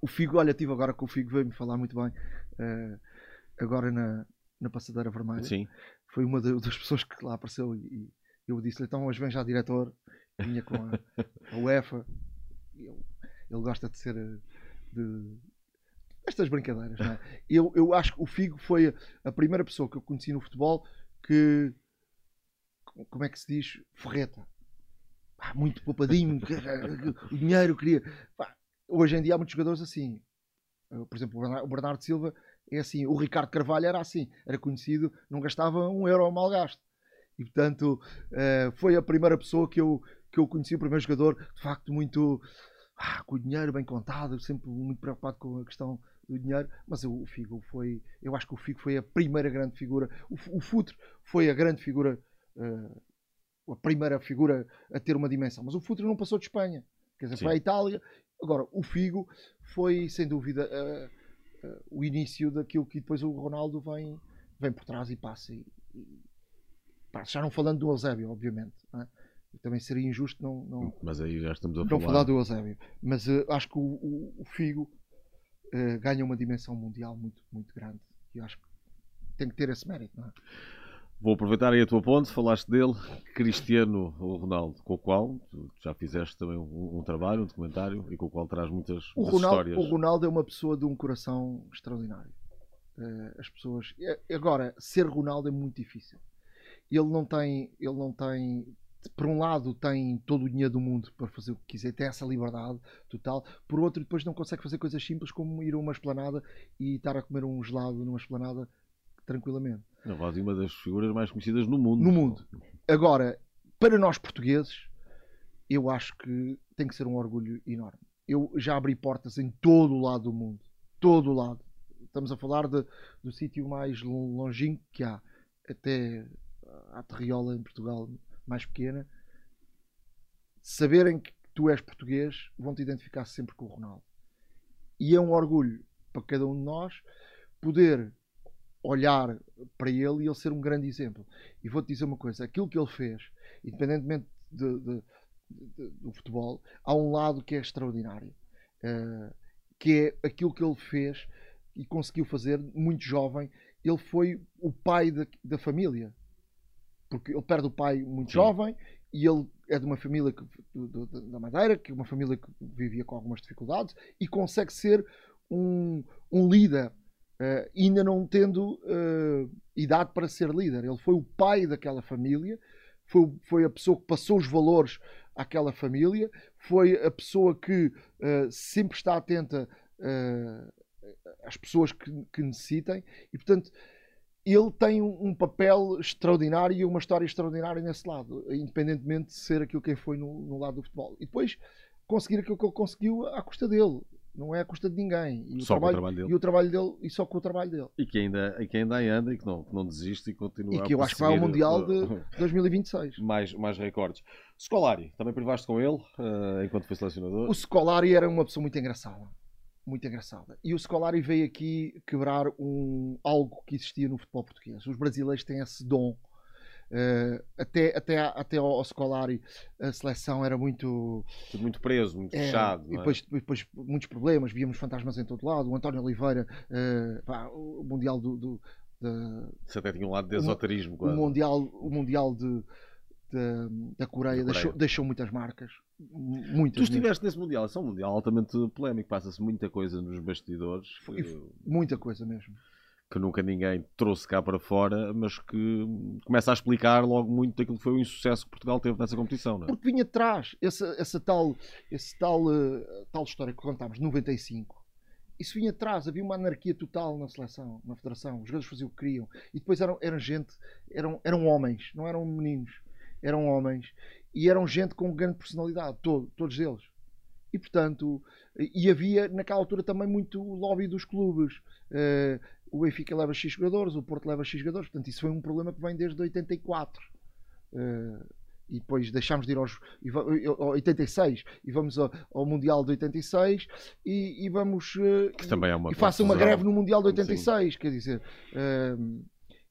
o Figo, olha, tive agora com o Figo, veio-me falar muito bem, uh, agora na, na Passadeira Vermelha. Sim foi uma das pessoas que lá apareceu e, eu disse-lhe, então hoje vem já diretor, vinha com a, a UEFA, ele, ele, gosta de ser de, estas brincadeiras, não é? Eu, eu acho que o Figo foi a, a primeira pessoa que eu conheci no futebol que, como é que se diz, ferreta. Ah, muito poupadinho, o dinheiro queria. hoje em dia há muitos jogadores assim. Por exemplo, o Bernardo Silva é assim, o Ricardo Carvalho era assim, era conhecido, não gastava um euro mal gasto. E portanto, uh, foi a primeira pessoa que eu, que eu conheci, o primeiro jogador, de facto, muito ah, com o dinheiro bem contado, sempre muito preocupado com a questão do dinheiro. Mas o Figo foi, eu acho que o Figo foi a primeira grande figura. O, o Futre foi a grande figura, uh, a primeira figura a ter uma dimensão. Mas o Futre não passou de Espanha, quer dizer, Sim. foi a Itália. Agora, o Figo foi, sem dúvida. Uh, uh, o início daquilo que depois o Ronaldo vem, vem por trás e passa. E, e, já não falando do Eusébio, obviamente. É? Também seria injusto não, não, Mas aí já estamos a não falar. falar do Eusébio. Mas uh, acho que o, o, o Figo ganha uma dimensão mundial muito, muito grande. E acho que tem que ter esse mérito. Não é? Vou aproveitar aí a tua ponte, falaste dele, Cristiano Ronaldo, com o qual já fizeste também um, um, trabalho, um documentário, e com o qual traz muitas, o muitas Ronaldo, histórias. O Ronaldo é uma pessoa de um coração extraordinário. Uh, as pessoas. Agora, ser Ronaldo é muito difícil. Ele não tem. Ele não tem. Por um lado, tem todo o dinheiro do mundo para fazer o que quiser, tem essa liberdade total. Por outro, depois não consegue fazer coisas simples como ir a uma esplanada e estar a comer um gelado numa esplanada tranquilamente. Não, Rossi, uma das figuras mais conhecidas no mundo. No mundo. Agora, para nós portugueses, eu acho que tem que ser um orgulho enorme. Eu já abri portas em todo o lado do mundo. Todo o lado. Estamos a falar de, do sítio mais longínquo que há. Até a Terriola em Portugal, mais pequena. Saberem que tu és português, vão te identificar sempre com o Ronaldo. E é um orgulho para cada um de nós poder olhar para ele e ele ser um grande exemplo. E vou-te dizer uma coisa: aquilo que ele fez, independentemente de, de, de, do futebol, há um lado que é extraordinário, uh, que é aquilo que ele fez e conseguiu fazer muito jovem. Ele foi o pai da, da família, porque ele perde o pai muito Sim. jovem e ele é de uma família que, do, do, da Madeira, que é uma família que vivia com algumas dificuldades e consegue ser um, um líder, uh, ainda não tendo uh, idade para ser líder. Ele foi o pai daquela família, foi, foi a pessoa que passou os valores àquela família, foi a pessoa que uh, sempre está atenta às pessoas que, que necessitem e, portanto ele tem um, um, papel extraordinário e uma história extraordinária nesse lado, independentemente de ser aquilo quem foi no, no, lado do futebol. E depois conseguir aquilo que ele conseguiu à custa dele. Não é à custa de ninguém. E só o trabalho, com o trabalho dele. E o trabalho dele, e só com o trabalho dele. E que ainda, e que ainda anda e que não, que não desiste e continua E que eu acho que vai ao Mundial de 2026. Mais, mais recordes. Scolari, também privaste com ele uh, enquanto foi selecionador? O Scolari era uma pessoa muito engraçada muito engraçada. E o Scolari veio aqui quebrar um, algo que existia no futebol português. Os brasileiros têm esse dom. Uh, até, até, até ao, Scolari a seleção era muito Tudo muito preso, muito é, fechado. E depois, é? depois, muitos problemas, víamos fantasmas em todo lado. O António Oliveira, uh, pá, o Mundial do. do de, Isso até tinha um lado de esoterismo. O, o mundial, o mundial de, da, da Coreia, da Deixou, deixou, muitas marcas. Muitas, tu estiveste nesse Mundial, é um Mundial altamente polémico, passa-se muita coisa nos bastidores. Que, muita coisa mesmo. Que nunca ninguém trouxe cá para fora, mas que começa a explicar logo muito daquilo que foi o insucesso que Portugal teve nessa competição. Não é? Porque vinha atrás, essa, essa tal, esse tal, uh, tal história que contámos, 95 isso vinha atrás, havia uma anarquia total na seleção, na federação. Os jogadores faziam o que queriam. E depois eram, eram gente, eram, eram homens, não eram meninos eram homens e eram gente com grande personalidade, todo, todos eles. E portanto, e havia naquela altura também muito lobby dos clubes. Uh, o Benfica leva X jogadores, o Porto leva X jogadores, portanto, isso foi um problema que vem desde 84. Uh, eh, e depois deixámos de ir aos, ao 86 e vamos ao, ao, Mundial de 86 e, e vamos uh, que também é uma e faça uma greve no Mundial de 86 Sim. quer dizer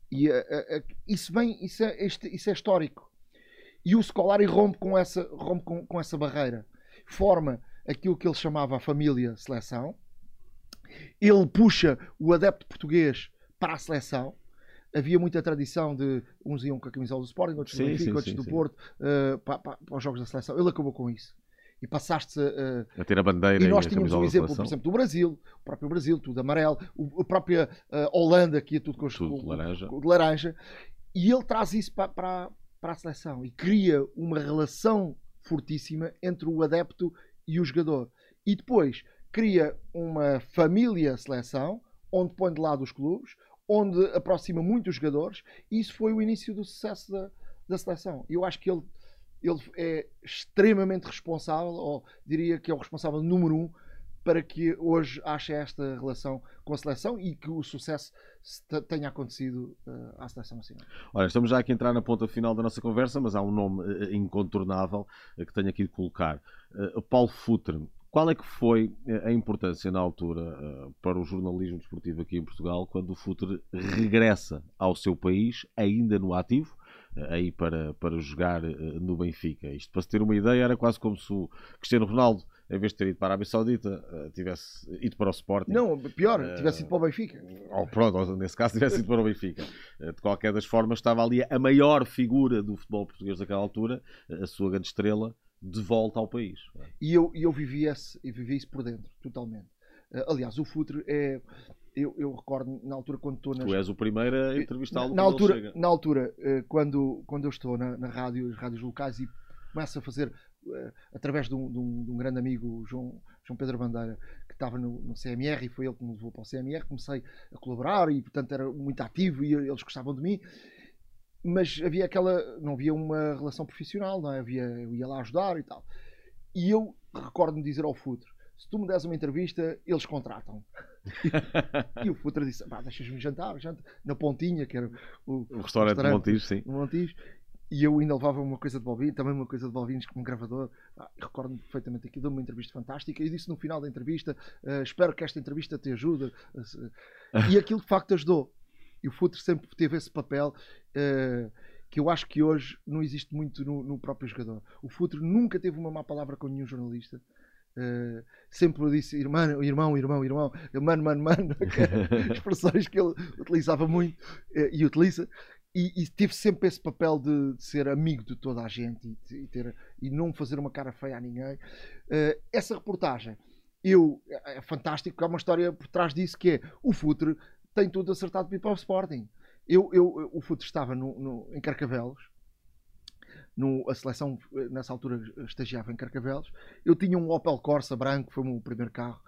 e isso vem isso é, isso é histórico e o Scolari rompe com essa, rompe com, com essa barreira. Forma aquilo que ele chamava a família seleção. Ele puxa o adepto português para a seleção. Havia muita tradição de uns iam com a camisola do Sporting, outros do Benfica, outros sim, do sim. Porto, uh, para, para, para, os jogos da seleção. Ele acabou com isso. E passaste a, a ter a bandeira e nós tínhamos um exemplo, por exemplo, do Brasil, o próprio Brasil, tudo amarelo, o, a própria uh, Holanda, que ia tudo com, tudo com, laranja. Com, laranja. E ele traz isso para, para, para a seleção e cria uma relação fortíssima entre o adepto e o jogador. E depois cria uma família seleção, onde põe de lado os clubes, onde aproxima muito os jogadores, e isso foi o início do sucesso da, da seleção. Eu acho que ele, ele é extremamente responsável, ou diria que é o responsável número um para que hoje haja esta relação com a seleção e que o sucesso tenha acontecido uh, à seleção nacional. Olha, estamos já aqui a entrar na ponta final da nossa conversa, mas há um nome uh, incontornável uh, que tenho aqui de colocar. Paulo Futre. Qual é que foi a importância na altura para o jornalismo desportivo aqui em Portugal quando o Futre regressa ao seu país, ainda no ativo, aí para, para jogar no Benfica? Isto para se ter uma ideia era quase como se o Cristiano Ronaldo em vez de ter ido para a Arábia Saudita, tivesse ido para o Sporting. Não, pior, tivesse ido para o Benfica. Ou pronto, nesse caso tivesse ido para o Benfica. De qualquer das formas, estava ali a maior figura do futebol português daquela altura, a sua grande estrela, de volta ao país. E eu, eu, vivi, esse, eu vivi isso por dentro, totalmente. aliás, o Futre é. Eu, eu, recordo na altura quando estou nas... Tu és o primeiro a entrevistá-lo na, altura, na altura, quando, quando eu estou na, na rádio, as rádios locais e começo a fazer uh, através de um, de, um, de um, grande amigo, João, João Pedro Bandeira, que estava no, no, CMR e foi ele que me levou para o CMR. Comecei a colaborar e, portanto, era muito ativo e eles gostavam de mim. Mas havia aquela. Não havia uma relação profissional, não é? havia, eu ia lá ajudar e tal. E eu recordo-me dizer ao Futre: se tu me des uma entrevista, eles contratam. e o Futre disse: deixas-me jantar, jantar, na Pontinha, que era o, o restaurante, de Montijo, sim. Montijo. E eu ainda levava uma coisa de Balvin, também uma coisa de Balvins como gravador. Ah, Recordo-me perfeitamente aqui, deu uma entrevista fantástica. E disse no final da entrevista: uh, Espero que esta entrevista te ajude. E aquilo de facto ajudou. E o Futre sempre teve esse papel uh, que eu acho que hoje não existe muito no, no, próprio jogador. O Futre nunca teve uma má palavra com nenhum jornalista. Uh, sempre disse irmão, irmão, irmão, irmão, mano, mano, mano, expressões que ele utilizava muito e utiliza e, e teve sempre esse papel de, de ser amigo de toda a gente e, e ter, e não fazer uma cara feia a ninguém. Uh, essa reportagem eu, é, é fantástico, há uma história por trás disso que é o Futre tem tudo acertado para ir para o Sporting. Eu, eu, o Futre estava no, no, em Carcavelos, no, a seleção nessa altura estagiava em Carcavelos. Eu tinha um Opel Corsa branco, foi o meu primeiro carro.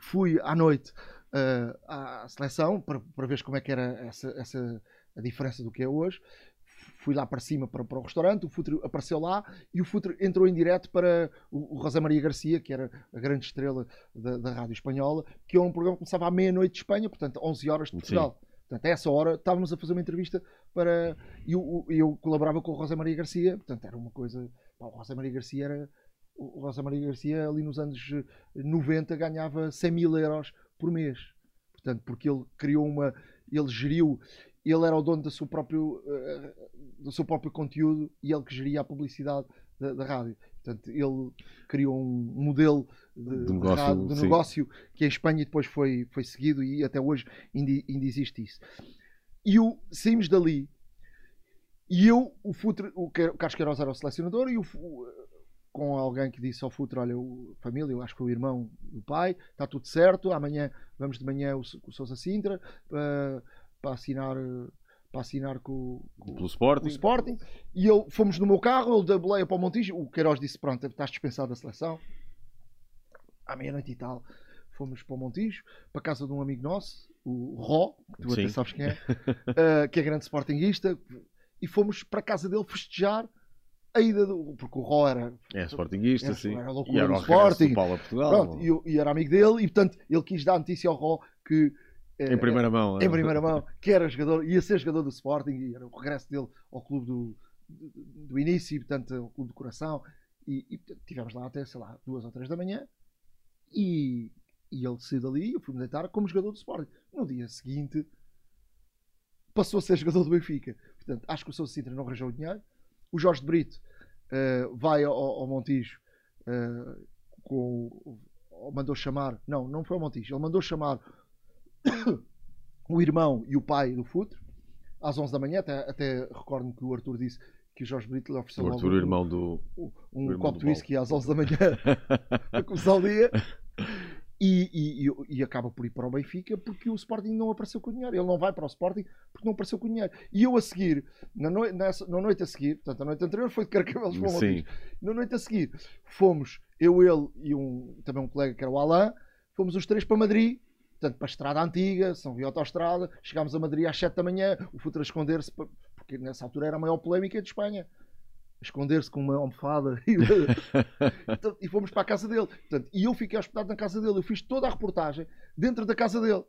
Fui à noite uh, à seleção para, para ver como é que era essa, essa a diferença do que é hoje. Fui lá para cima para, para o restaurante, o Futre apareceu lá e o Futre entrou em direto para o, o José Maria Garcia, que era a grande estrela da, da rádio espanhola, que é um programa que começava à meia-noite de Espanha, portanto, 11 horas de Portugal. Sim. Portanto, a essa hora estávamos a fazer uma entrevista para. E eu, eu, colaborava com o José Maria Garcia, portanto, era uma coisa. Pá, o José Maria Garcia era. O José Maria Garcia, ali nos anos 90, ganhava 100 mil euros por mês. Portanto, porque ele criou uma. Ele geriu ele era o dono do seu próprio, uh, do seu próprio conteúdo e ele que geria a publicidade da, da rádio. Portanto, ele criou um modelo de, de negócio, de, rádio, de negócio, que em Espanha depois foi, foi seguido e até hoje ainda, ainda existe isso. E o, saímos dali e eu, o Futre, o Carlos Queiroz era o selecionador e o, com alguém que disse ao Futre, olha, o, família, eu acho que foi o irmão do pai, está tudo certo, amanhã vamos de manhã o, o Sousa Sintra, uh, para assinar para assinar com, com, Pelo Sporting. o Sporting e eu fomos no meu carro, ele da boleia para o Montijo o Queiroz disse, pronto, estás dispensado da seleção à meia-noite e tal fomos para o Montijo, para a casa de um amigo nosso o Ró, que tu Sim. até sabes quem é uh, que é grande Sportingista e fomos para a casa dele festejar a ida do. Porque o Ró era. É Sportingista, era, sim. Era loucura e era do Sporting. Paulo a Portugal. Pronto, e, e, era amigo dele, e portanto ele quis dar a notícia ao Ró que em primeira mão. Em é? primeira mão, que era jogador, ia ser jogador do Sporting, e era o regresso dele ao clube do, do, início, portanto, ao clube do coração. E, e tivemos lá até, sei lá, duas ou três da manhã. E, e ele saiu dali, eu fui-me deitar como jogador do Sporting. No dia seguinte, passou a ser jogador do Benfica. Portanto, acho que o Sousa Sintra não arranjou o dinheiro. O Jorge de Brito uh, vai ao, ao Montijo uh, com, mandou chamar, não, não foi ao Montijo, ele mandou chamar o irmão e o pai do Futre, às 11 da manhã. Até, até recordo-me que o Arthur disse que o Jorge Brito lhe ofereceu o Arthur, um, irmão do, um, um copo de whisky às 11 da manhã a começar o dia. E, e, e, acaba por ir para o Benfica porque o Sporting não apareceu com o dinheiro. Ele não vai para o Sporting porque não apareceu com o dinheiro. E eu a seguir, na, no, nessa, na noite a seguir, portanto, a noite anterior foi de Carcavelos para o Na noite a seguir, fomos eu, ele e um, também um colega que era o Alain, fomos os três para Madrid portanto, para a estrada antiga, São Via Autostrada, chegámos a Madrid às 7 da manhã, o Futre a esconder-se, porque nessa altura era a maior polémica de Espanha. Esconder-se com uma almofada e, então, e, fomos para a casa dele. Portanto, e eu fiquei hospedado na casa dele. Eu fiz toda a reportagem dentro da casa dele.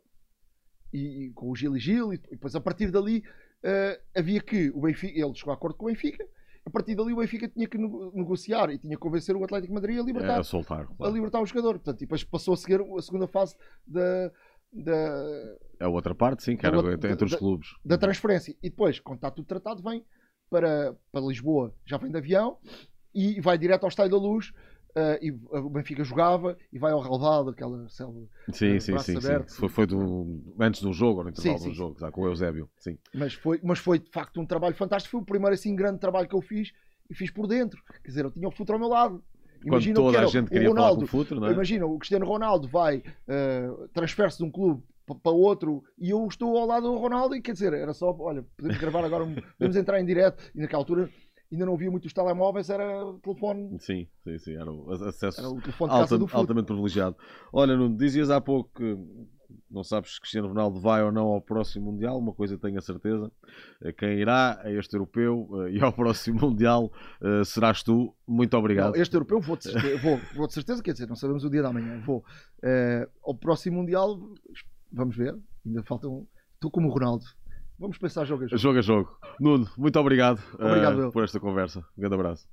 E, e com o Gil e Gil, e depois a partir dali uh, havia que o Benfica, ele chegou a acordo com o Benfica, a partir dali o Benfica tinha que negociar e tinha que convencer o Atlético de Madrid a libertar, é, a, soltar, claro. a libertar o jogador. Portanto, e depois passou a seguir a segunda fase da, da a outra parte, sim, que era outra, entre os da, clubes. Da transferência. E depois, quando está tudo tratado, vem para, para Lisboa, já vem de avião e vai direto ao Estádio da Luz. Uh, e o Benfica jogava e vai ao relvado, aquela selva. Sim, sim, sim, sim. Foi, foi do, antes do jogo, no intervalo sim, sim, do jogo, sim. com o Eusébio. Sim. Mas, foi, mas foi de facto um trabalho fantástico. Foi o primeiro assim grande trabalho que eu fiz e fiz por dentro. Quer dizer, eu tinha o futuro ao meu lado. Imagina Quando toda que a gente queria Ronaldo, falar com o futuro, não é? Imagina, o Cristiano Ronaldo vai, uh, transfere-se de um clube para outro e eu estou ao lado do Ronaldo e quer dizer, era só, olha, podemos gravar agora, podemos entrar em direto e naquela altura ainda não havia muitos telemóveis, era telefone. Sim, sim, sim, era o acesso era o telefone de alta, altamente privilegiado. Olha, Nuno, dizias há pouco que não sabes se Cristiano Ronaldo vai ou não ao próximo Mundial, uma coisa tenho a certeza. Eh, quem irá a este europeu eh, e ao próximo Mundial uh, serás tu. Muito obrigado. Não, este europeu vou de, certeza, vou, vou de certeza, quer dizer, não sabemos o dia da manhã. Vou. Uh, ao próximo Mundial, vamos ver. Ainda faltam. Estou como o Ronaldo. Vamos pensar jogo a jogo. Jogo a jogo. Nuno, muito obrigado, obrigado uh, por esta conversa. Um grande abraço.